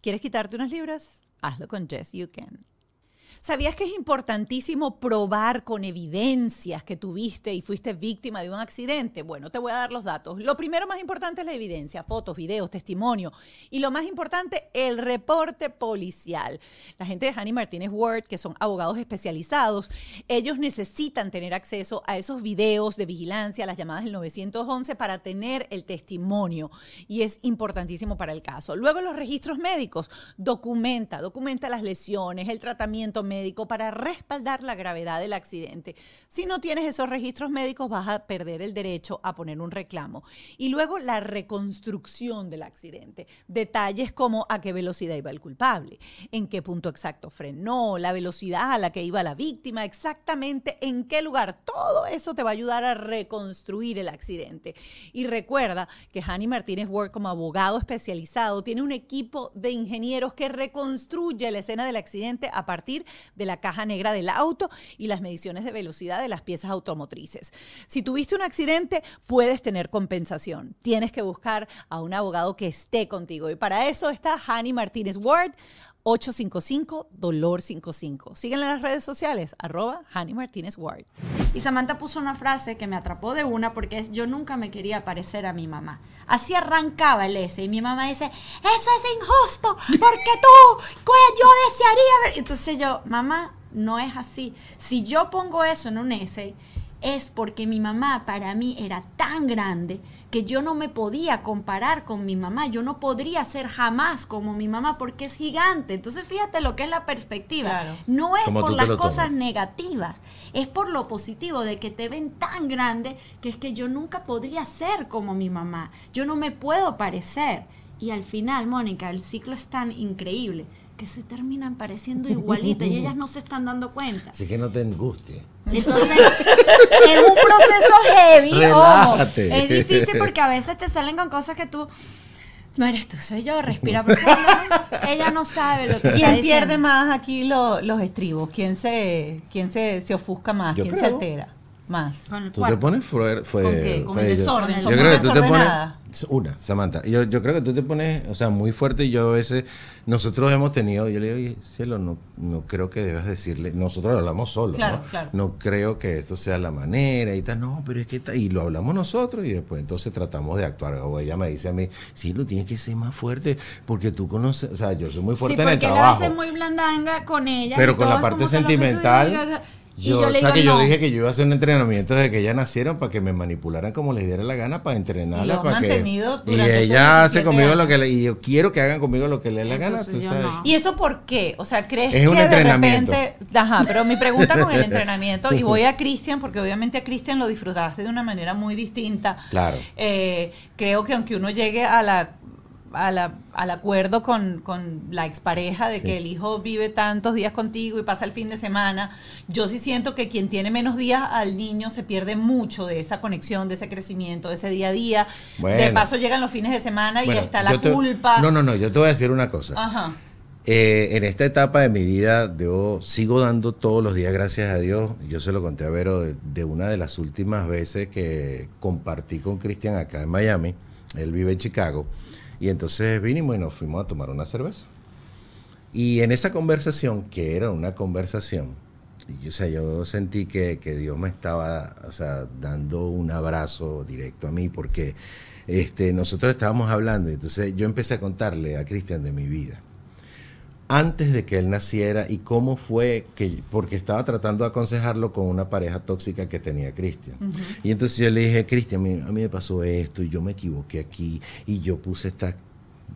¿Quieres quitarte unas libras? Hazlo con Jess You Can. ¿Sabías que es importantísimo probar con evidencias que tuviste y fuiste víctima de un accidente? Bueno, te voy a dar los datos. Lo primero más importante es la evidencia, fotos, videos, testimonio. Y lo más importante, el reporte policial. La gente de Hanny Martínez Ward, que son abogados especializados, ellos necesitan tener acceso a esos videos de vigilancia, las llamadas del 911, para tener el testimonio. Y es importantísimo para el caso. Luego los registros médicos. Documenta, documenta las lesiones, el tratamiento médico para respaldar la gravedad del accidente. Si no tienes esos registros médicos, vas a perder el derecho a poner un reclamo. Y luego la reconstrucción del accidente. Detalles como a qué velocidad iba el culpable, en qué punto exacto frenó, la velocidad a la que iba la víctima, exactamente en qué lugar. Todo eso te va a ayudar a reconstruir el accidente. Y recuerda que Hani Martínez Work como abogado especializado tiene un equipo de ingenieros que reconstruye la escena del accidente a partir de la caja negra del auto y las mediciones de velocidad de las piezas automotrices. Si tuviste un accidente, puedes tener compensación. Tienes que buscar a un abogado que esté contigo. Y para eso está Hani Martínez Ward. 855 Dolor 55. Síguenla en las redes sociales, arroba Hani Martínez Ward. Y Samantha puso una frase que me atrapó de una porque es yo nunca me quería parecer a mi mamá. Así arrancaba el S y mi mamá dice, eso es injusto porque tú, yo desearía ver. Entonces yo, mamá, no es así. Si yo pongo eso en un essay, es porque mi mamá para mí era tan grande que yo no me podía comparar con mi mamá, yo no podría ser jamás como mi mamá porque es gigante. Entonces fíjate lo que es la perspectiva. Claro. No es Como por las cosas tomas. negativas, es por lo positivo de que te ven tan grande que es que yo nunca podría ser como mi mamá, yo no me puedo parecer. Y al final, Mónica, el ciclo es tan increíble que se terminan pareciendo (laughs) igualitas y ellas no se están dando cuenta. Así que no te angusties. Entonces, es un proceso heavy, ojo. Es difícil porque a veces te salen con cosas que tú no eres tú, soy yo, respira (laughs) profundo. Ella no sabe lo que ¿Quién pierde más aquí lo- los estribos? ¿Quién se, quién se, se ofusca más? Yo ¿Quién se altera más? Con el Tú te cuerpo. pones fue, fue, ¿Con qué? ¿Con fue el yo- desorden? Yo ¿Somos creo que tú te pones una, Samantha. Yo, yo creo que tú te pones, o sea, muy fuerte y yo a veces nosotros hemos tenido, yo le digo, oye, cielo, no, no creo que debas decirle, nosotros lo hablamos solos, Claro, ¿no? claro. No creo que esto sea la manera y tal, no, pero es que ta- y lo hablamos nosotros y después entonces tratamos de actuar. O ella me dice a mí, sí, lo tienes que ser más fuerte porque tú conoces, o sea, yo soy muy fuerte sí, en el porque trabajo. veces muy blandanga con ella. Pero con la parte como que lo que tú sentimental, yo, o sea digo, que yo dije que yo iba a hacer un entrenamiento desde que ellas nacieron para que me manipularan como les diera la gana para entrenarlas para que y ella hace 17 conmigo lo que le, y yo quiero que hagan conmigo lo que les dé la gana, Entonces tú yo sabes. no. ¿Y eso por qué? O sea, ¿crees Es un que de entrenamiento. repente... Ajá, pero mi pregunta con el (laughs) entrenamiento, y voy a Cristian, porque obviamente a Cristian lo disfrutaste de una manera muy distinta. Claro. Eh, creo que aunque uno llegue a la, a la- al acuerdo con, con la expareja de Sí. que el hijo vive tantos días contigo y pasa el fin de semana, yo sí siento que quien tiene menos días al niño se pierde mucho de esa conexión, de ese crecimiento, de ese día a día. De paso llegan los fines de semana Bueno, y está la te- culpa. No, no, no, yo te voy a decir una cosa. Ajá. Eh, en esta etapa de mi vida, yo sigo dando todos los días, gracias a Dios. Yo se lo conté a Vero de, de una de las últimas veces que compartí con Cristian acá en Miami. Él vive en Chicago. Y entonces vinimos y nos fuimos a tomar una cerveza. Y en esa conversación, que era una conversación, o sea, yo sentí que, que Dios me estaba o sea, dando un abrazo directo a mí, porque este, nosotros estábamos hablando, entonces yo empecé a contarle a Cristian de mi vida antes de que él naciera y cómo fue que, porque estaba tratando de aconsejarlo con una pareja tóxica que tenía Cristian. Y entonces yo le dije, Cristian, a mí, a mí me pasó esto y yo me equivoqué aquí y yo puse esta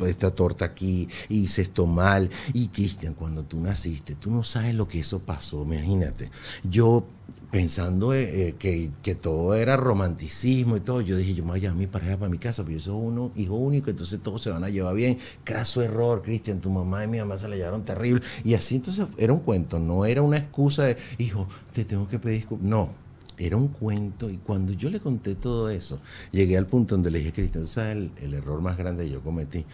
esta torta aquí, hice esto mal. Y Cristian, cuando tú naciste, tú no sabes lo que eso pasó, imagínate. Yo pensando eh, eh, que, que, todo era romanticismo y todo, yo dije, yo me voy a llevar a mi pareja para mi casa, pero yo soy uno, hijo único, entonces todos se van a llevar bien. Craso error, Cristian, tu mamá y mi mamá se la llevaron terrible. Y así entonces era un cuento, no era una excusa de, hijo, te tengo que pedir disculpas. No, era un cuento y cuando yo le conté todo eso, llegué al punto donde le dije, Cristian, ¿sabes el, error más grande que yo cometí?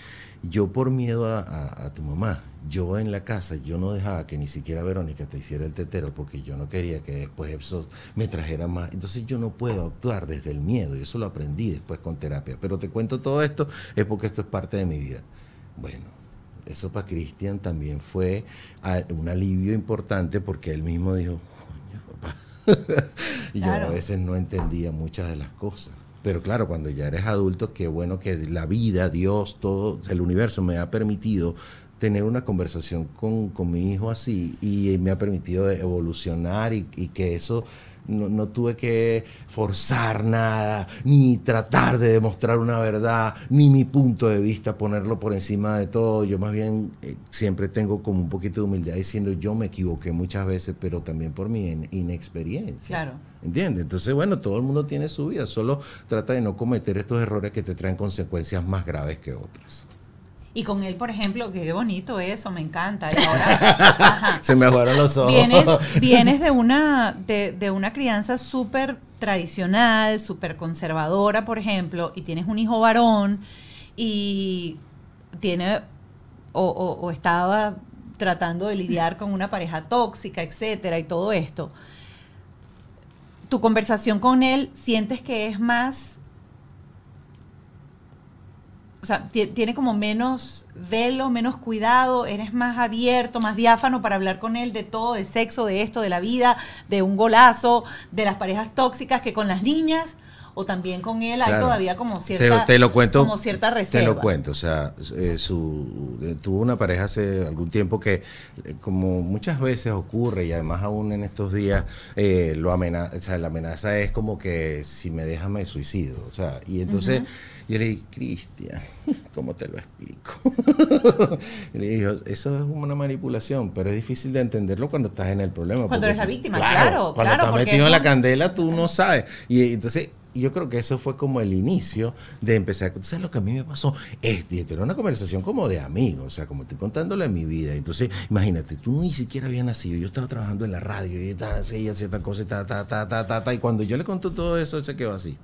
Yo por miedo a, tu mamá, yo en la casa, yo no dejaba que ni siquiera Verónica te hiciera el tetero porque yo no quería que después eso me trajera más. Entonces yo no puedo actuar desde el miedo y eso lo aprendí después con terapia. Pero te cuento todo esto es porque esto es parte de mi vida. Bueno, eso para Cristian también fue un alivio importante porque él mismo dijo. (laughs) y claro. yo a veces no entendía muchas de las cosas. Pero claro, cuando ya eres adulto, qué bueno que la vida, Dios, todo, el universo me ha permitido tener una conversación con, con mi hijo así y me ha permitido evolucionar y, y que eso no, no, tuve que forzar nada, ni tratar de demostrar una verdad, ni mi punto de vista ponerlo por encima de todo. Yo más bien eh, siempre tengo como un poquito de humildad diciendo yo me equivoqué muchas veces, pero también por mi in inexperiencia. Claro. ¿Entiendes? Entonces, bueno, todo el mundo tiene su vida, solo trata de no cometer estos errores que te traen consecuencias más graves que otras. Y con él, por ejemplo, que qué bonito eso, me encanta. Y ahora, (laughs) Se me aguaron los ojos. Vienes, vienes de una, de, de una crianza súper tradicional, súper conservadora, por ejemplo, y tienes un hijo varón y tiene o, o, o estaba tratando de lidiar con una pareja tóxica, etcétera, y todo esto. Tu conversación con él, ¿sientes que es más o sea, tiene como menos velo, menos cuidado, eres más abierto, más diáfano para hablar con él de todo, de sexo, de esto, de la vida, de un golazo, de las parejas tóxicas que con las niñas o también con él claro. hay todavía como cierta te, te, lo cuento, como cierta reserva. Te lo cuento, o sea, eh, su, eh, tuvo una pareja hace algún tiempo que eh, como muchas veces ocurre y además aún en estos días eh, lo amenaza, o sea, la amenaza es como que si me deja me suicido, o sea, y entonces uh -huh. yo le dije, Cristian, (laughs) ¿cómo te lo explico? (laughs) y le dije, eso es una manipulación, pero es difícil de entenderlo cuando estás en el problema. Cuando eres la víctima, claro. claro cuando claro, estás metido en la candela, tú no sabes. Y entonces y yo creo que eso fue como el inicio de empezar. ¿Sabes lo que a mí me pasó? Esto, y era una conversación como de amigos, o sea, como estoy contándole mi vida. Entonces, imagínate, tú ni siquiera habías nacido. Yo estaba trabajando en la radio y tal, así, hacía tal cosa, y ta, ta, ta, ta, ta, ta. Y cuando yo le conté todo eso, se quedó así.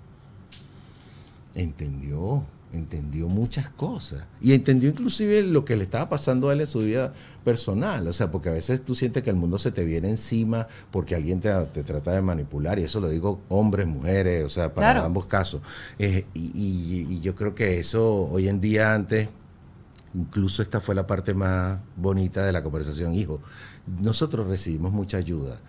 Entendió, entendió muchas cosas. Y entendió inclusive lo que le estaba pasando a él en su vida personal. O sea, porque a veces tú sientes que el mundo se te viene encima porque alguien te, te trata de manipular. Y eso lo digo hombres, mujeres, o sea, para Claro. ambos casos. Eh, y, y- y yo creo que eso hoy en día antes, incluso esta fue la parte más bonita de la conversación. Hijo, nosotros recibimos mucha ayuda.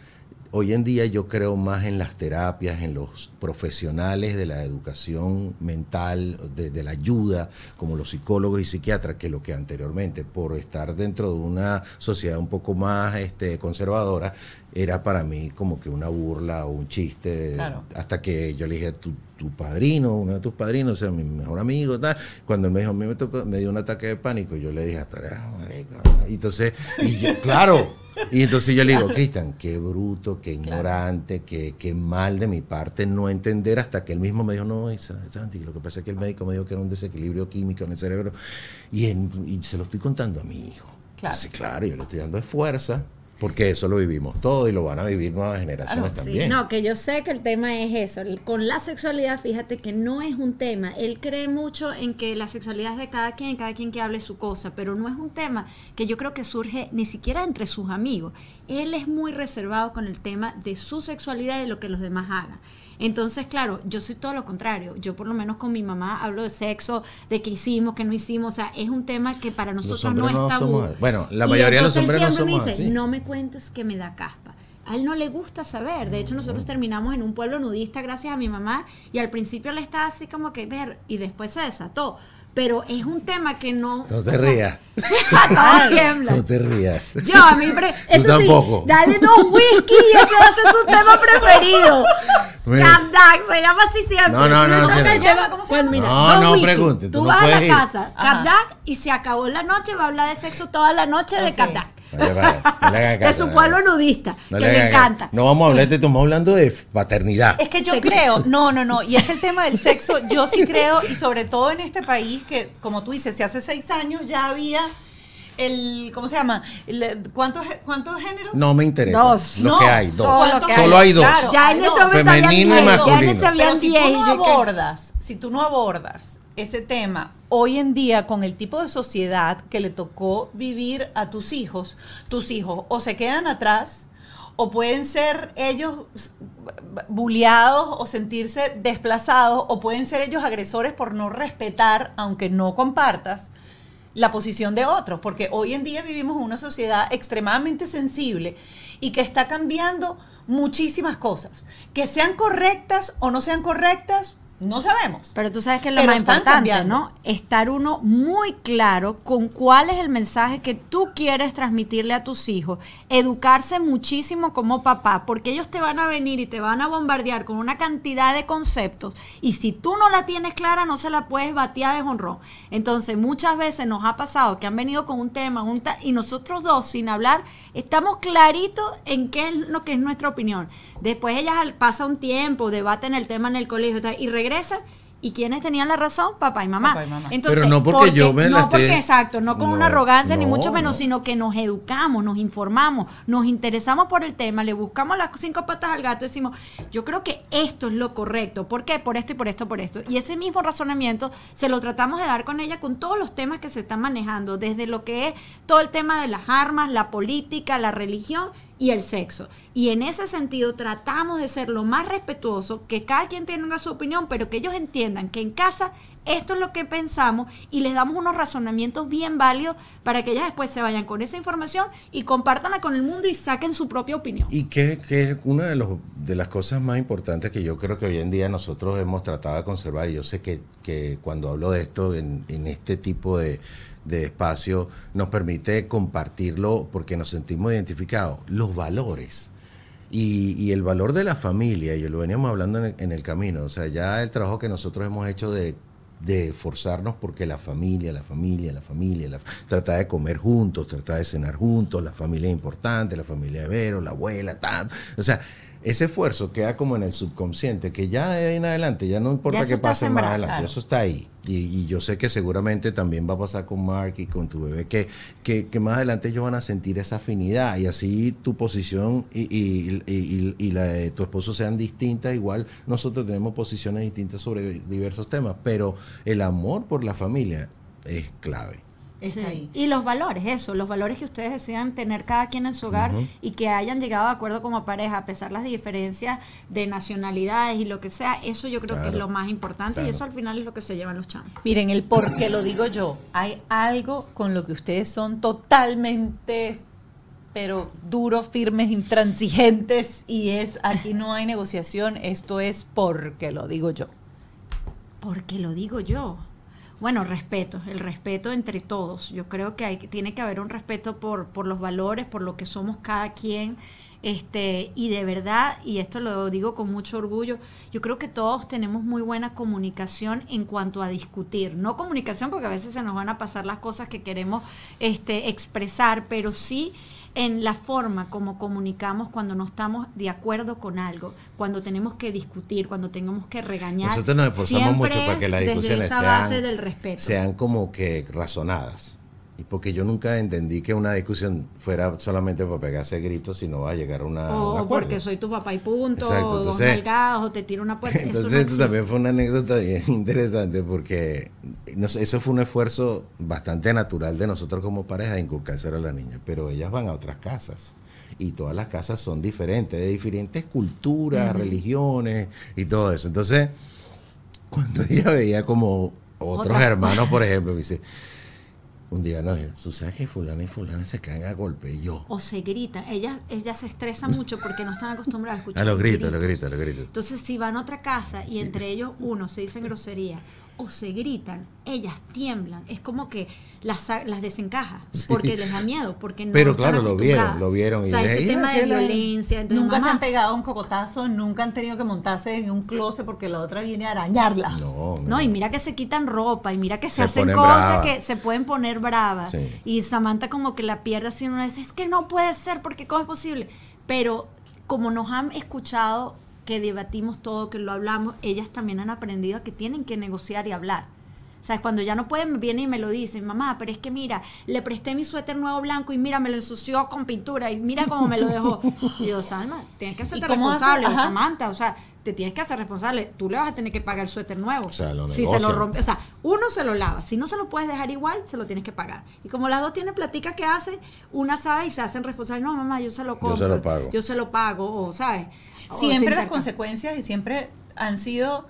Hoy en día yo creo más en las terapias, en los profesionales de la educación mental, de, de la ayuda, como los psicólogos y psiquiatras, que lo que anteriormente, por estar dentro de una sociedad un poco más este, conservadora, era para mí como que una burla o un chiste. Claro. Hasta que yo le dije, tu, tu padrino, uno de tus padrinos, o sea, mi mejor amigo, tal. Cuando él me dijo, a mí me, tocó, me dio un ataque de pánico, yo le dije, hasta Y entonces, y yo, claro. Y entonces yo le digo, Cristian, qué bruto, qué ignorante, qué, qué mal de mi parte no entender hasta que él mismo me dijo, no, esa, lo que pasa es que el médico me dijo que era un desequilibrio químico en el cerebro y, en, y se lo estoy contando a mi hijo. Claro. Entonces, claro, yo le estoy dando fuerza porque eso lo vivimos todo y lo van a vivir nuevas generaciones Sí, también. no, que yo sé que el tema es eso. Con la sexualidad, fíjate que no es un tema. Él cree mucho en que la sexualidad es de cada quien, cada quien que hable su cosa, pero no es un tema que yo creo que surge ni siquiera entre sus amigos. Él es muy reservado con el tema de su sexualidad y de lo que los demás hagan. Entonces, claro, yo soy todo lo contrario. Yo por lo menos con mi mamá hablo de sexo, de qué hicimos, qué no hicimos. O sea, es un tema que para nosotros no hombres es no tabú. somos- bueno, la mayoría de los él hombres no siempre me somos dice, así. no me cuentes que me da caspa. A él no le gusta saber. De hecho, nosotros terminamos en un pueblo nudista gracias a mi mamá y al principio le estaba así como que ver y después se desató. Pero es un tema que no... No te rías. (laughs) No te rías. Yo, a mí, pre- eso tampoco. sí, dale dos whisky y ese va a ser su tema preferido. Capdac, se llama así siempre. No, no, no, sí, el no. tema- ¿Cómo se pues llama? mira, No, no whisky. pregunte, tú Tú no vas a la ir. casa. Capdac, y se acabó la noche, va a hablar de sexo toda la noche de Ok. No le De su pueblo nudista, No que le le hagas caso. encanta. No vamos a hablar de, estamos hablando de paternidad. Es que yo Sí. creo, (laughs) no, no, no, y es el tema del sexo, yo sí creo, y sobre todo en este país, que como tú dices, si hace seis años ya había el, ¿cómo se llama? ¿Cuántos, cuántos géneros? No me interesa. Dos. Lo No, que hay, dos. lo que. Solo hay dos. Claro. Ya en ese Femenino y 10, ya en masculino. ese habían Pero si 10 tú y no yo que- abordas, si tú no abordas ese tema hoy en día con el tipo de sociedad que le tocó vivir a tus hijos, tus hijos o se quedan atrás o pueden ser ellos bulleados o sentirse desplazados o pueden ser ellos agresores por no respetar, aunque no compartas, la posición de otros, porque hoy en día vivimos una sociedad extremadamente sensible y que está cambiando muchísimas cosas. Que sean correctas o no sean correctas, no sabemos. Pero tú sabes que es lo Pero más importante, cambiando. ¿no? Estar uno muy claro con cuál es el mensaje que tú quieres transmitirle a tus hijos. Educarse muchísimo como papá, porque ellos te van a venir y te van a bombardear con una cantidad de conceptos. Y si tú no la tienes clara, no se la puedes batear de jonrón. Entonces, muchas veces nos ha pasado que han venido con un tema, un ta- y nosotros dos, sin hablar, estamos claritos en qué es lo que es nuestra opinión. Después ellas pasa un tiempo, debaten el tema en el colegio y regresan. ¿Y quiénes tenían la razón? Papá y mamá. Papá y mamá. Entonces, Pero no porque yo me la No porque, esté- exacto, no con No, una arrogancia ni mucho menos, no. sino que nos educamos, nos informamos, nos interesamos por el tema, le buscamos las cinco patas al gato y decimos, yo creo que esto es lo correcto. ¿Por qué? Por esto y por esto, por esto. Y ese mismo razonamiento se lo tratamos de dar con ella con todos los temas que se están manejando, desde lo que es todo el tema de las armas, la política, la religión y el sexo. Y en ese sentido tratamos de ser lo más respetuoso, que cada quien tenga su opinión, pero que ellos entiendan que en casa esto es lo que pensamos y les damos unos razonamientos bien válidos para que ellas después se vayan con esa información y compártanla con el mundo y saquen su propia opinión. Y que, que es una de, los, de las cosas más importantes que yo creo que hoy en día nosotros hemos tratado de conservar, y yo sé que, que cuando hablo de esto en este tipo de, de espacio nos permite compartirlo porque nos sentimos identificados, los valores. Y, el valor de la familia, y lo veníamos hablando en el, en el camino, o sea, ya el trabajo que nosotros hemos hecho de, de forzarnos porque la familia, la familia, la familia, la, tratar de comer juntos, tratar de cenar juntos, la familia es importante, la familia de Vero, la abuela, tal. O sea, ese esfuerzo queda como en el subconsciente, que ya de ahí en adelante, ya no importa que pase más adelante, claro. eso está ahí. Y, y yo sé que seguramente también va a pasar con Mark y con tu bebé, que, que, que más adelante ellos van a sentir esa afinidad y así tu posición y, y- y- y- y la de tu esposo sean distintas. Igual nosotros tenemos posiciones distintas sobre diversos temas, pero el amor por la familia es clave. Está Sí. ahí. Y los valores, eso, los valores que ustedes desean tener cada quien en su hogar y que hayan llegado de acuerdo como pareja, a pesar las diferencias de nacionalidades y lo que sea, eso yo creo que es lo más importante y eso al final es lo que se llevan los chamos. Miren, el por qué lo digo yo. Hay algo con lo que ustedes son totalmente, pero duros, firmes, intransigentes y es aquí no hay negociación. Esto es porque lo digo yo. Porque lo digo yo. Bueno, respeto, el respeto entre todos. Yo creo que hay, tiene que haber un respeto por, por los valores, por lo que somos cada quien. Este, y de verdad, y esto lo digo con mucho orgullo, yo creo que todos tenemos muy buena comunicación en cuanto a discutir. No comunicación porque a veces se nos van a pasar las cosas que queremos este, expresar, pero sí en la forma como comunicamos cuando no estamos de acuerdo con algo, cuando tenemos que discutir, cuando tenemos que regañar. Nosotros nos esforzamos mucho para que las discusiones sean, sean como que razonadas. Y porque yo nunca entendí que una discusión fuera solamente para pegarse gritos, sino va a llegar a una. o porque soy tu papá y punto, Exacto, o dos entonces- nalgadas, o te tiro una puerta. (laughs) eso no Entonces, esto también fue una anécdota bien (laughs) interesante porque no sé, eso fue un esfuerzo bastante natural de nosotros como pareja de inculcárselo a la niña, pero ellas van a otras casas y todas las casas son diferentes, de diferentes culturas, religiones y todo eso. Entonces, cuando (laughs) ella veía como otros Otra- hermanos, por ejemplo, me dice, un día, no, tú sabes que fulana y fulana se caen a golpe y yo. O se gritan. Ellas, ellas se estresan mucho porque no están acostumbradas a (laughs) escuchar. A los gritos, los gritos, los gritos. Entonces, si van a otra casa y entre ellos uno se dicen grosería, o se gritan, ellas tiemblan. Es como que las, las desencaja porque les da miedo, porque no Pero claro, lo vieron, lo vieron y O sea, ese "Mira, tema de violencia. entonces, Nunca se han pegado un cocotazo, nunca han tenido que montarse en un closet porque la otra viene a arañarla. No, no. No, y mira que se quitan ropa, y mira que se, Se hacen cosas que se pueden poner bravas. Sí. Y Samantha como que la pierde así una vez, es que no puede ser, porque ¿cómo es posible? Pero como nos han escuchado que debatimos todo, que lo hablamos, ellas también han aprendido a que tienen que negociar y hablar. O sea, cuando ya no pueden, vienen y me lo dicen, mamá, pero es que mira, le presté mi suéter nuevo blanco y mira, me lo ensució con pintura y mira cómo me lo dejó. Y yo, Salma, tienes que hacerte hace? responsable, o. Samantha, o sea, te tienes que hacer responsable. Tú le vas a tener que pagar el suéter nuevo. O sea, lo si se lo rompe, o sea, uno se lo lava, si no se lo puedes dejar igual, se lo tienes que pagar. Y como las dos tienen platica que hacen, una sabe y se hacen responsables, no, mamá, yo se lo compro. se lo pago. Yo se lo pago, o sabes. Siempre las consecuencias y siempre han sido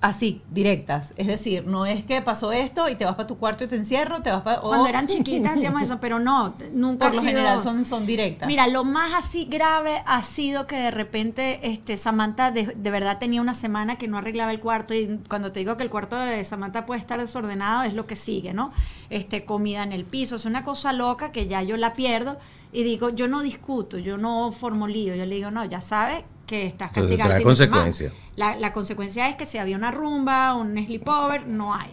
así, directas. Es decir, no es que pasó esto y te vas para tu cuarto y te encierro, te vas para... Cuando eran chiquitas hacíamos eso, pero no, nunca Por ha lo sido- general son, son directas. Mira, lo más así grave ha sido que de repente este, Samantha de, de verdad tenía una semana que no arreglaba el cuarto y cuando te digo que el cuarto de Samantha puede estar desordenado es lo que sigue, ¿no? Este, comida en el piso, es una cosa loca que ya yo la pierdo y digo, yo no discuto, yo no formo lío, yo le digo, no, ya sabes que estás Entonces, de semana". consecuencias. La, la consecuencia es que si había una rumba, un sleepover, no hay.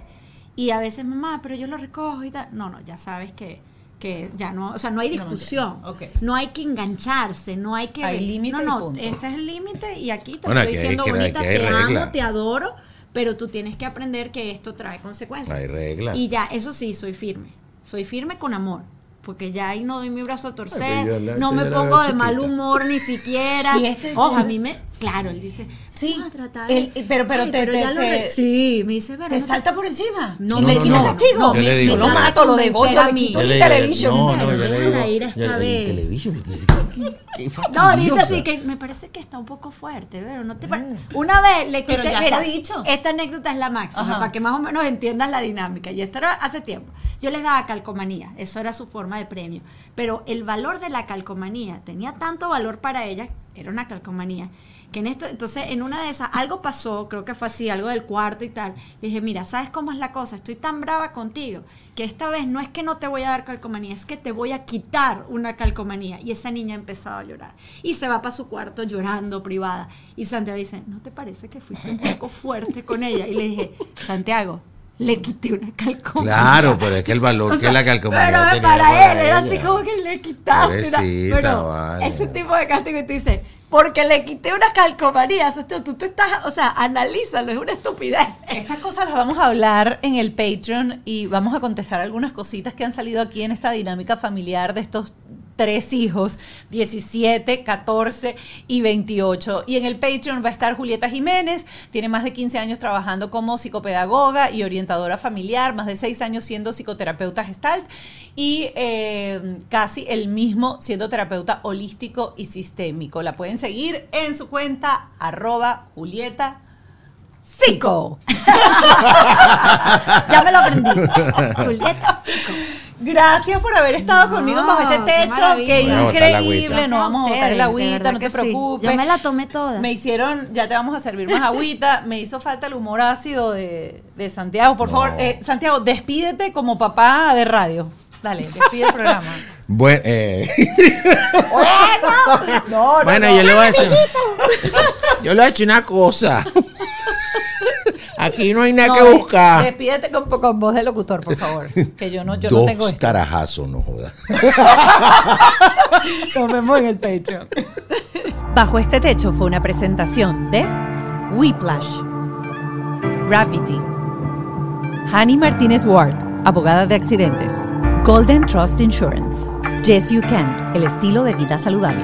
Y a veces, mamá, pero yo lo recojo y tal. No, no, ya sabes que, que ya no, o sea, no hay No, discusión. ok. No hay que engancharse, no hay que... Hay límite No, no, punto. este es el límite y aquí te Bueno, estoy aquí hay diciendo que- bonita, hay te regla. amo, te adoro, pero tú tienes que aprender que esto trae consecuencias. Hay reglas. Y ya, eso sí, soy firme. Soy firme con amor. Porque ya ahí no doy mi brazo a torcer, la- no me pongo de mal humor ni siquiera. Y este- Ojo, a mí me... Claro, él dice, Sí, "Vamos a tratar él- de- pero- pero Ay, te- te- ya lo te- re- Sí, me dice, pero te no te- salta por encima. No, no, le no, castigo. No, yo le digo, yo lo mato, lo degoto, le mí. quito Yo el le digo, television. no, no, yo le digo, ir esta vez. television, entonces, ¿qué- qué (laughs) No, dice así que me parece que está un poco fuerte, pero no te pare- Una vez le Pero quité, ya mira, dicho. esta anécdota es la máxima, Ajá. para que más o menos entiendas la dinámica. Y esto era hace tiempo. Yo les daba calcomanía, eso era su forma de premio. Pero el valor de la calcomanía tenía tanto valor para ella, era una calcomanía, que en esto, entonces en una de esas, algo pasó, creo que fue así, algo del cuarto y tal. Le dije, mira, ¿sabes cómo es la cosa? Estoy tan brava contigo que esta vez no es que no te voy a dar calcomanía, es que te voy a quitar una calcomanía. Y esa niña empezaba a llorar. Y se va para su cuarto llorando privada. Y Santiago dice, ¿no te parece que fuiste un poco fuerte con ella? Y le dije, Santiago, le quité una calcomanía. Claro, pero es que el valor O sea, que la calcomanía pero tenía para él era así como que le quitaste una- pero ese tipo de castigo y tú dices porque le quité una calcomanía o sea, tú, tú te estás o sea analízalo es una estupidez. Estas cosas las vamos a hablar en el Patreon y vamos a contestar algunas cositas que han salido aquí en esta dinámica familiar de estos tres hijos, 17, 14 y 28. Y en el Patreon va a estar Julieta Jiménez, tiene más de 15 años trabajando como psicopedagoga y orientadora familiar, más de 6 años siendo psicoterapeuta gestalt y eh, casi el mismo siendo terapeuta holístico y sistémico. La pueden seguir en su cuenta arroba Julieta Psico. (laughs) ya me lo aprendí Julieta. Gracias por haber estado conmigo No, bajo este techo. Qué la increíble. No vamos a botar de agüita, no te sí. preocupes. Yo me la tomé toda. Me hicieron, ya te vamos a servir más agüita. Me hizo falta el humor ácido de, de Santiago. Por No. favor, eh, Santiago, despídete como papá de radio. Dale, despide el programa. (laughs) Bueno, eh, bueno, (laughs) no, no, bueno no. yo le voy a decir. (laughs) Yo le voy a decir una cosa. Aquí no hay nada No, que buscar. Despídete con, con voz de locutor, por favor. Que yo no, yo no Dos tengo esto. no jodas. (laughs) Nos vemos en el Patreon. (laughs) Bajo este techo fue una presentación de Whiplash, Gravity, Hani Martínez Ward, abogada de accidentes, Golden Trust Insurance, Yes You Can, el estilo de vida saludable.